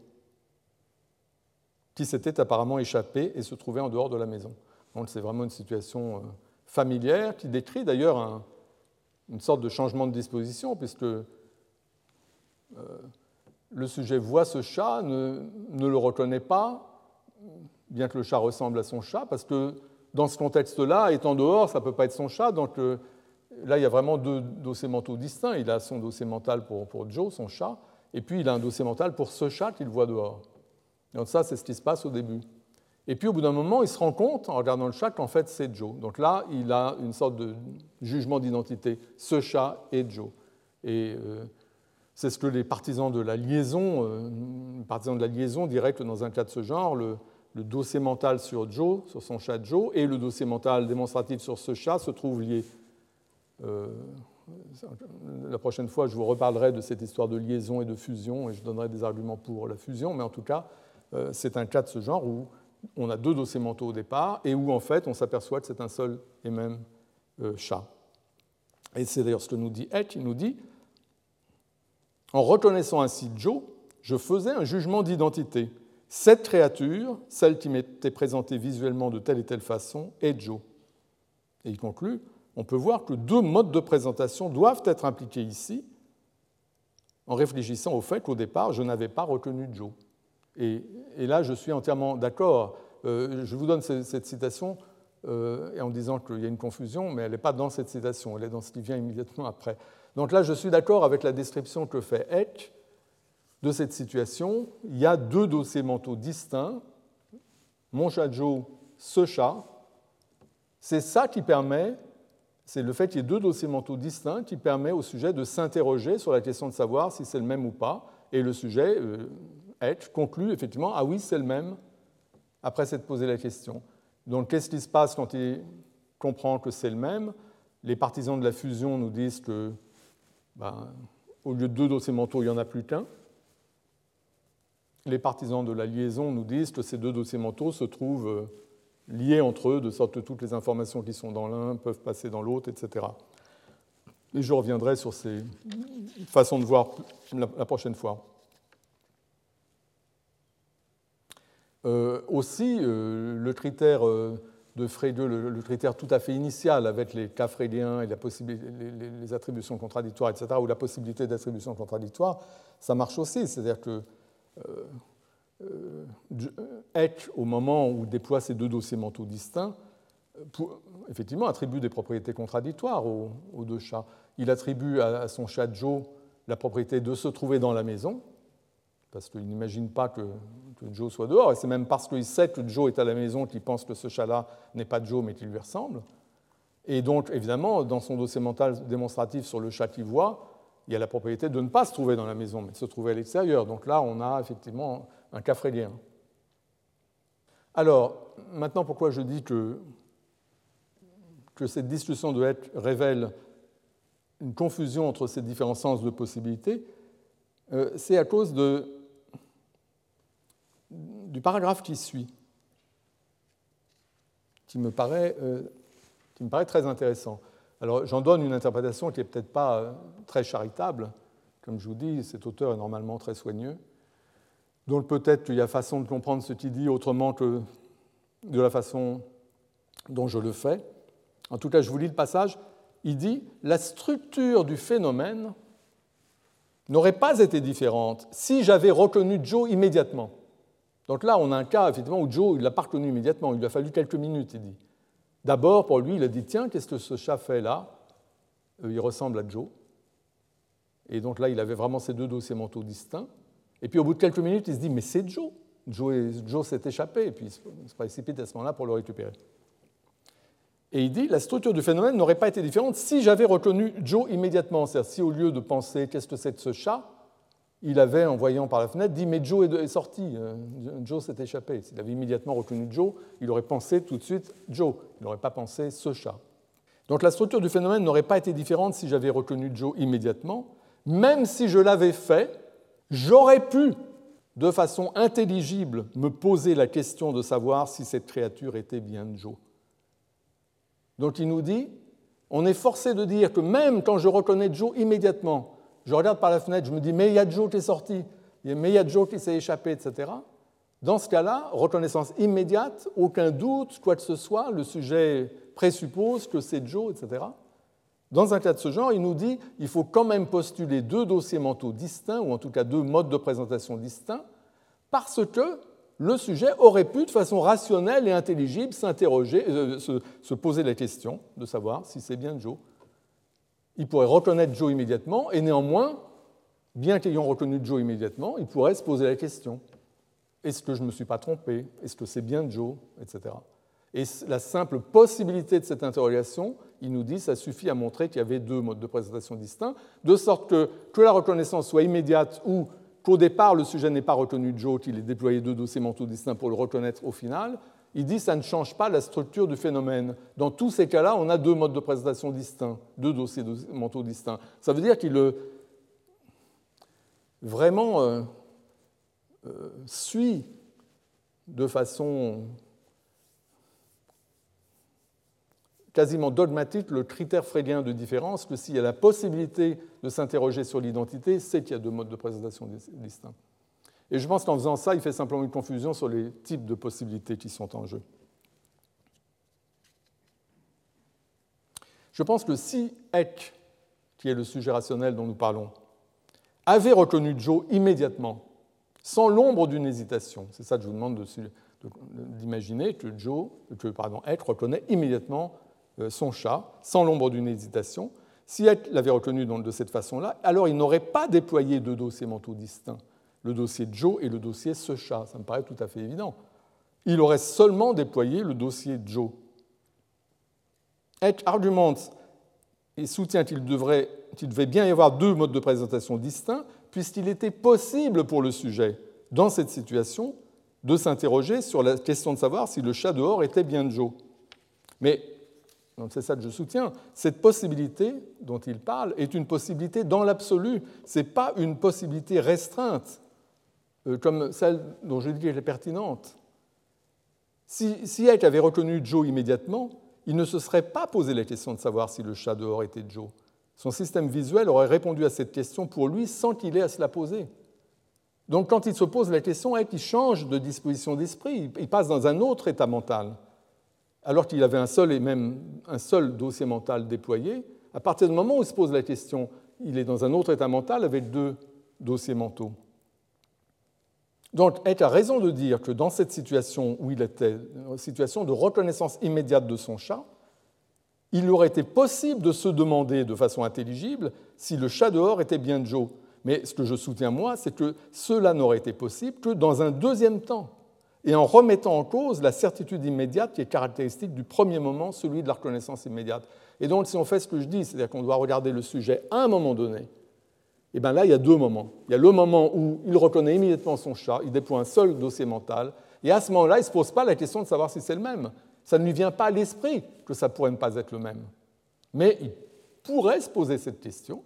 qui s'était apparemment échappé et se trouvait en dehors de la maison. Donc c'est vraiment une situation euh, familière qui décrit d'ailleurs une sorte de changement de disposition, puisque le sujet voit ce chat, ne, le reconnaît pas, bien que le chat ressemble à son chat, parce que dans ce contexte-là, étant dehors, ça ne peut pas être son chat, donc euh, là, il y a vraiment deux dossiers mentaux distincts. Il a son dossier mental pour, pour, Joe, son chat, et puis il a un dossier mental pour ce chat qu'il voit dehors. Donc ça, c'est ce qui se passe au début. Et puis au bout d'un moment, il se rend compte, en regardant le chat, qu'en fait, c'est Joe. Donc là, il a une sorte de jugement d'identité. Ce chat est Joe. Et euh, c'est ce que les partisans de la liaison, euh, partisans de la liaison diraient que dans un cas de ce genre, le, dossier mental sur Joe, sur son chat Joe, et le dossier mental démonstratif sur ce chat se trouvent liés. Euh, la prochaine fois, je vous reparlerai de cette histoire de liaison et de fusion et je donnerai des arguments pour la fusion, mais en tout cas, euh, c'est un cas de ce genre où on a deux dossiers mentaux au départ et où en fait on s'aperçoit que c'est un seul et même chat. Et c'est d'ailleurs ce que nous dit Etch, il nous dit En reconnaissant ainsi Joe, je faisais un jugement d'identité. Cette créature, celle qui m'était présentée visuellement de telle et telle façon, est Joe. Et il conclut on peut voir que deux modes de présentation doivent être impliqués ici, en réfléchissant au fait qu'au départ, je n'avais pas reconnu Joe. Et, là, je suis entièrement d'accord. Euh, je vous donne cette, citation euh, en disant qu'il y a une confusion, mais elle n'est pas dans cette citation, elle est dans ce qui vient immédiatement après. Donc là, je suis d'accord avec la description que fait Eck de cette situation. Il y a deux dossiers mentaux distincts, mon chat Joe, ce chat. C'est ça qui permet c'est le fait qu'il y ait deux dossiers mentaux distincts qui permet au sujet de s'interroger sur la question de savoir si c'est le même ou pas. Et le sujet, euh, conclut effectivement Ah oui, c'est le même, après s'être posé la question. Donc qu'est-ce qui se passe quand il comprend que c'est le même? Les partisans de la fusion nous disent que, ben, au lieu de deux dossiers mentaux, il n'y en a plus qu'un. Les partisans de la liaison nous disent que ces deux dossiers mentaux se trouvent euh, liés entre eux, de sorte que toutes les informations qui sont dans l'un peuvent passer dans l'autre, etc. Et je reviendrai sur ces façons de voir la, prochaine fois. Euh, aussi, euh, le critère de Frege, le, critère tout à fait initial avec les cas freudiens et la les, attributions contradictoires, etc., ou la possibilité d'attribution contradictoire, ça marche aussi. C'est-à-dire que Eck, au moment où déploie ces deux dossiers mentaux distincts, effectivement attribue des propriétés contradictoires aux, deux chats. Il attribue à, son chat Joe la propriété de se trouver dans la maison, parce qu'il n'imagine pas que, Joe soit dehors, et c'est même parce qu'il sait que Joe est à la maison qu'il pense que ce chat-là n'est pas Joe, mais qu'il lui ressemble. Et donc, évidemment, dans son dossier mental démonstratif sur le chat qu'il voit, il y a la propriété de ne pas se trouver dans la maison, mais de se trouver à l'extérieur. Donc là, on a effectivement un cas frédien. Alors, maintenant, pourquoi je dis que, que cette discussion de être révèle une confusion entre ces différents sens de possibilité euh, C'est à cause de, du paragraphe qui suit, qui me paraît, euh, qui me paraît très intéressant. Alors, j'en donne une interprétation qui n'est peut-être pas euh, très charitable. Comme je vous dis, cet auteur est normalement très soigneux. Donc peut-être qu'il y a façon de comprendre ce qu'il dit autrement que de la façon dont je le fais. En tout cas, je vous lis le passage. Il dit La structure du phénomène n'aurait pas été différente si j'avais reconnu Joe immédiatement. Donc là, on a un cas, effectivement, où Joe, il l'a pas reconnu immédiatement. Il lui a fallu quelques minutes, il dit. D'abord, pour lui, il a dit Tiens, qu'est-ce que ce chat fait là? Euh, Il ressemble à Joe. Et donc là, il avait vraiment ces deux dossiers mentaux distincts. Et puis au bout de quelques minutes, il se dit Mais c'est Joe. Joe, s'est échappé, et puis il se précipite à ce moment-là pour le récupérer. Et il dit La structure du phénomène n'aurait pas été différente si j'avais reconnu Joe immédiatement. C'est-à-dire, si au lieu de penser Qu'est-ce que c'est que ce chat il avait, en voyant par la fenêtre, dit Mais Joe est sorti, euh, Joe s'est échappé. S'il avait immédiatement reconnu Joe, il aurait pensé tout de suite Joe, il n'aurait pas pensé ce chat. Donc la structure du phénomène n'aurait pas été différente si j'avais reconnu Joe immédiatement. Même si je l'avais fait, j'aurais pu, de façon intelligible, me poser la question de savoir si cette créature était bien Joe. Donc il nous dit on est forcé de dire que même quand je reconnais Joe immédiatement, je regarde par la fenêtre, je me dis, mais il y a Joe qui est sorti, mais il y a Joe qui s'est échappé, etc. Dans ce cas-là, reconnaissance immédiate, aucun doute, quoi que ce soit, le sujet présuppose que c'est Joe, etc. Dans un cas de ce genre, il nous dit il faut quand même postuler deux dossiers mentaux distincts, ou en tout cas deux modes de présentation distincts, parce que le sujet aurait pu, de façon rationnelle et intelligible, s'interroger, euh, se poser la question de savoir si c'est bien Joe il pourrait reconnaître Joe immédiatement, et néanmoins, bien qu'ayant reconnu Joe immédiatement, il pourrait se poser la question est-ce que je ne me suis pas trompé? Est-ce que c'est bien Joe? Etc. Et la simple possibilité de cette interrogation, il nous dit, ça suffit à montrer qu'il y avait deux modes de présentation distincts, de sorte que, que la reconnaissance soit immédiate ou qu'au départ le sujet n'ait pas reconnu Joe, qu'il ait déployé deux dossiers mentaux distincts pour le reconnaître au final, il dit que ça ne change pas la structure du phénomène. Dans tous ces cas-là, on a deux modes de présentation distincts, deux dossiers mentaux distincts. Ça veut dire qu'il vraiment euh, euh, suit de façon quasiment dogmatique le critère freudien de différence que s'il y a la possibilité de s'interroger sur l'identité, c'est qu'il y a deux modes de présentation distincts. Et je pense qu'en faisant ça, il fait simplement une confusion sur les types de possibilités qui sont en jeu. Je pense que si Eck, qui est le sujet rationnel dont nous parlons, avait reconnu Joe immédiatement, sans l'ombre d'une hésitation, c'est ça que je vous demande d'imaginer que Joe, que pardon, Eck reconnaît immédiatement euh, son chat, sans l'ombre d'une hésitation. Si Eck l'avait reconnu de cette façon-là, alors il n'aurait pas déployé deux dossiers mentaux distincts le dossier Joe et le dossier ce chat. Ça me paraît tout à fait évident. Il aurait seulement déployé le dossier Joe. Edge argumente et soutient qu'il devrait, devait bien y avoir deux modes de présentation distincts, puisqu'il était possible pour le sujet, dans cette situation, de s'interroger sur la question de savoir si le chat dehors était bien Joe. Mais, c'est ça que je soutiens, cette possibilité dont il parle est une possibilité dans l'absolu, ce n'est pas une possibilité restreinte. Euh, comme celle dont je dis qu'elle est pertinente. Si, si avait reconnu Joe immédiatement, il ne se serait pas posé la question de savoir si le chat dehors était Joe. Son système visuel aurait répondu à cette question pour lui sans qu'il ait à se la poser. Donc quand il se pose la question, il change de disposition d'esprit, il passe dans un autre état mental. Alors qu'il avait un seul et même un seul dossier mental déployé, à partir du moment où il se pose la question, il est dans un autre état mental avec deux dossiers mentaux. Donc, Eck a raison de dire que dans cette situation où il était, situation de reconnaissance immédiate de son chat, il aurait été possible de se demander de façon intelligible si le chat dehors était bien Joe. Mais ce que je soutiens, moi, c'est que cela n'aurait été possible que dans un deuxième temps, et en remettant en cause la certitude immédiate qui est caractéristique du premier moment, celui de la reconnaissance immédiate. Et donc, si on fait ce que je dis, c'est-à-dire qu'on doit regarder le sujet à un moment donné, et eh bien là, il y a deux moments. Il y a le moment où il reconnaît immédiatement son chat, il déploie un seul dossier mental, et à ce moment-là, il ne se pose pas la question de savoir si c'est le même. Ça ne lui vient pas à l'esprit que ça pourrait ne pas être le même. Mais il pourrait se poser cette question,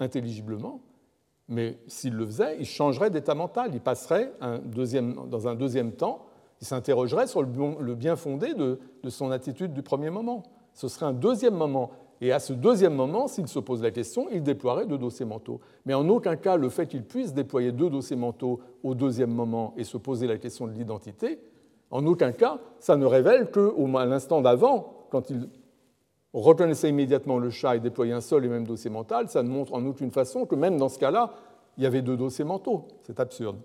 intelligiblement, mais s'il le faisait, il changerait d'état mental, il passerait dans un deuxième temps, il s'interrogerait sur le bien fondé de son attitude du premier moment. Ce serait un deuxième moment. Et à ce deuxième moment, s'il se pose la question, il déploierait deux dossiers mentaux. Mais en aucun cas, le fait qu'il puisse déployer deux dossiers mentaux au deuxième moment et se poser la question de l'identité, en aucun cas, ça ne révèle qu'à l'instant d'avant, quand il reconnaissait immédiatement le chat et déployait un seul et même dossier mental, ça ne montre en aucune façon que même dans ce cas-là, il y avait deux dossiers mentaux. C'est absurde.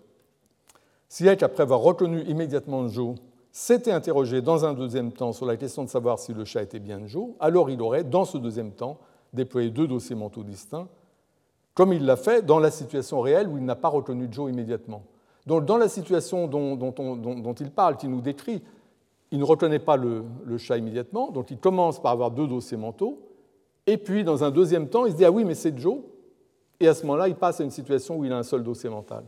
Si H, après avoir reconnu immédiatement Joe, s'était interrogé dans un deuxième temps sur la question de savoir si le chat était bien Joe, alors il aurait, dans ce deuxième temps, déployé deux dossiers mentaux distincts, comme il l'a fait dans la situation réelle où il n'a pas reconnu Joe immédiatement. Donc, dans la situation dont, il parle, qui nous décrit, il ne reconnaît pas le, chat immédiatement, donc il commence par avoir deux dossiers mentaux, et puis dans un deuxième temps, il se dit Ah oui, mais c'est Joe, et à ce moment-là, il passe à une situation où il a un seul dossier mental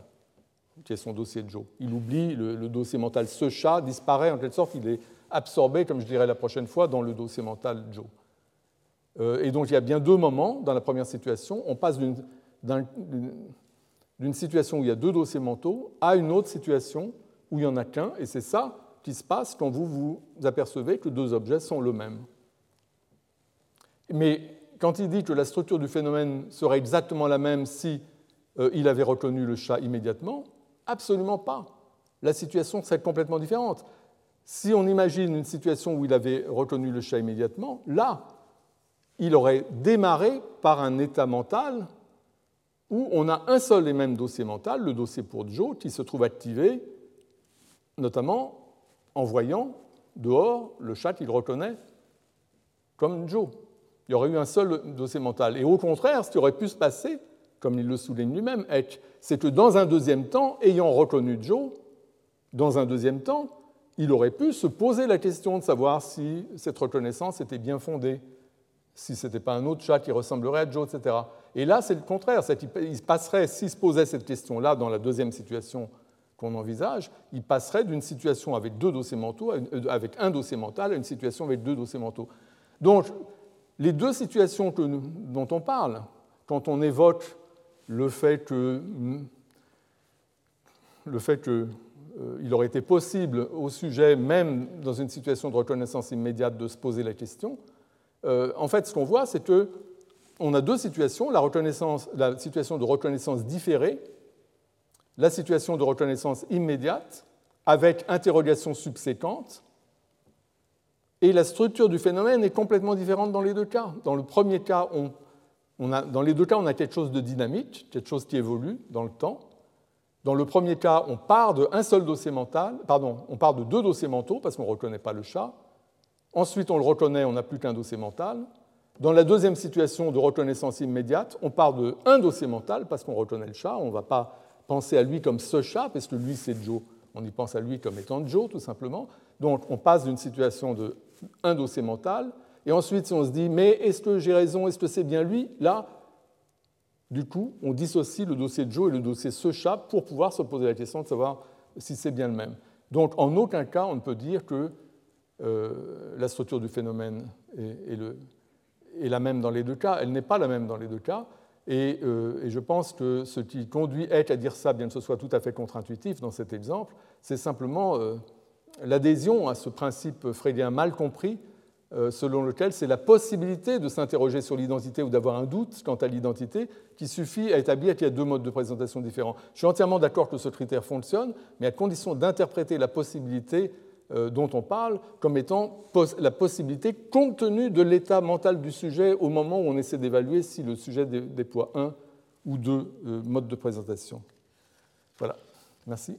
qui est son dossier de Joe. Il oublie le, dossier mental. Ce chat disparaît en quelque sorte, il est absorbé, comme je dirais la prochaine fois, dans le dossier mental Joe. Euh, et donc il y a bien deux moments dans la première situation. On passe d'une situation où il y a deux dossiers mentaux à une autre situation où il n'y en a qu'un, et c'est ça qui se passe quand vous vous apercevez que deux objets sont le même. Mais quand il dit que la structure du phénomène serait exactement la même si euh, il avait reconnu le chat immédiatement, Absolument pas. La situation serait complètement différente. Si on imagine une situation où il avait reconnu le chat immédiatement, là, il aurait démarré par un état mental où on a un seul et même dossier mental, le dossier pour Joe, qui se trouve activé notamment en voyant dehors le chat qu'il reconnaît comme Joe. Il y aurait eu un seul dossier mental. Et au contraire, ce qui aurait pu se passer, comme il le souligne lui-même, c'est que dans un deuxième temps, ayant reconnu Joe, dans un deuxième temps, il aurait pu se poser la question de savoir si cette reconnaissance était bien fondée, si ce n'était pas un autre chat qui ressemblerait à Joe, etc. Et là, c'est le contraire. Il passerait, s'il se posait cette question-là dans la deuxième situation qu'on envisage, il passerait d'une situation avec deux dossiers mentaux, euh, avec un dossier mental, à une situation avec deux dossiers mentaux. Donc, les deux situations dont on parle, quand on évoque le fait que, le fait que euh, aurait été possible au sujet, même dans une situation de reconnaissance immédiate, de se poser la question. Euh, en fait, ce qu'on voit, c'est que on a deux situations la situation de reconnaissance différée, la situation de reconnaissance immédiate, avec interrogation subséquente. Et la structure du phénomène est complètement différente dans les deux cas. Dans le premier cas, on dans les deux cas, on a quelque chose de dynamique, quelque chose qui évolue dans le temps. Dans le premier cas, on part de un seul dossier mental, pardon, on part de deux dossiers mentaux parce qu'on ne reconnaît pas le chat. Ensuite, on le reconnaît, on n'a plus qu'un dossier mental. Dans la deuxième situation de reconnaissance immédiate, on part de un dossier mental parce qu'on reconnaît le chat. On ne va pas penser à lui comme ce chat, parce que lui, c'est Joe. On y pense à lui comme étant Joe, tout simplement. Donc, on passe d'une situation de un dossier mental et ensuite, si on se dit, mais est-ce que j'ai raison, est-ce que c'est bien lui? Là, du coup, on dissocie le dossier de Joe et le dossier ce chat pour pouvoir se poser la question de savoir si c'est bien le même. Donc, en aucun cas, on ne peut dire que euh, la structure du phénomène est, la même dans les deux cas. Elle n'est pas la même dans les deux cas. Et, euh, je pense que ce qui conduit Eck à dire ça, bien que ce soit tout à fait contre-intuitif dans cet exemple, c'est simplement euh, l'adhésion à ce principe freudien mal compris selon lequel c'est la possibilité de s'interroger sur l'identité ou d'avoir un doute quant à l'identité qui suffit à établir qu'il y a deux modes de présentation différents. Je suis entièrement d'accord que ce critère fonctionne, mais à condition d'interpréter la possibilité euh, dont on parle comme étant la possibilité compte tenu de l'état mental du sujet au moment où on essaie d'évaluer si le sujet déploie un ou deux euh, modes de présentation. Voilà. Merci.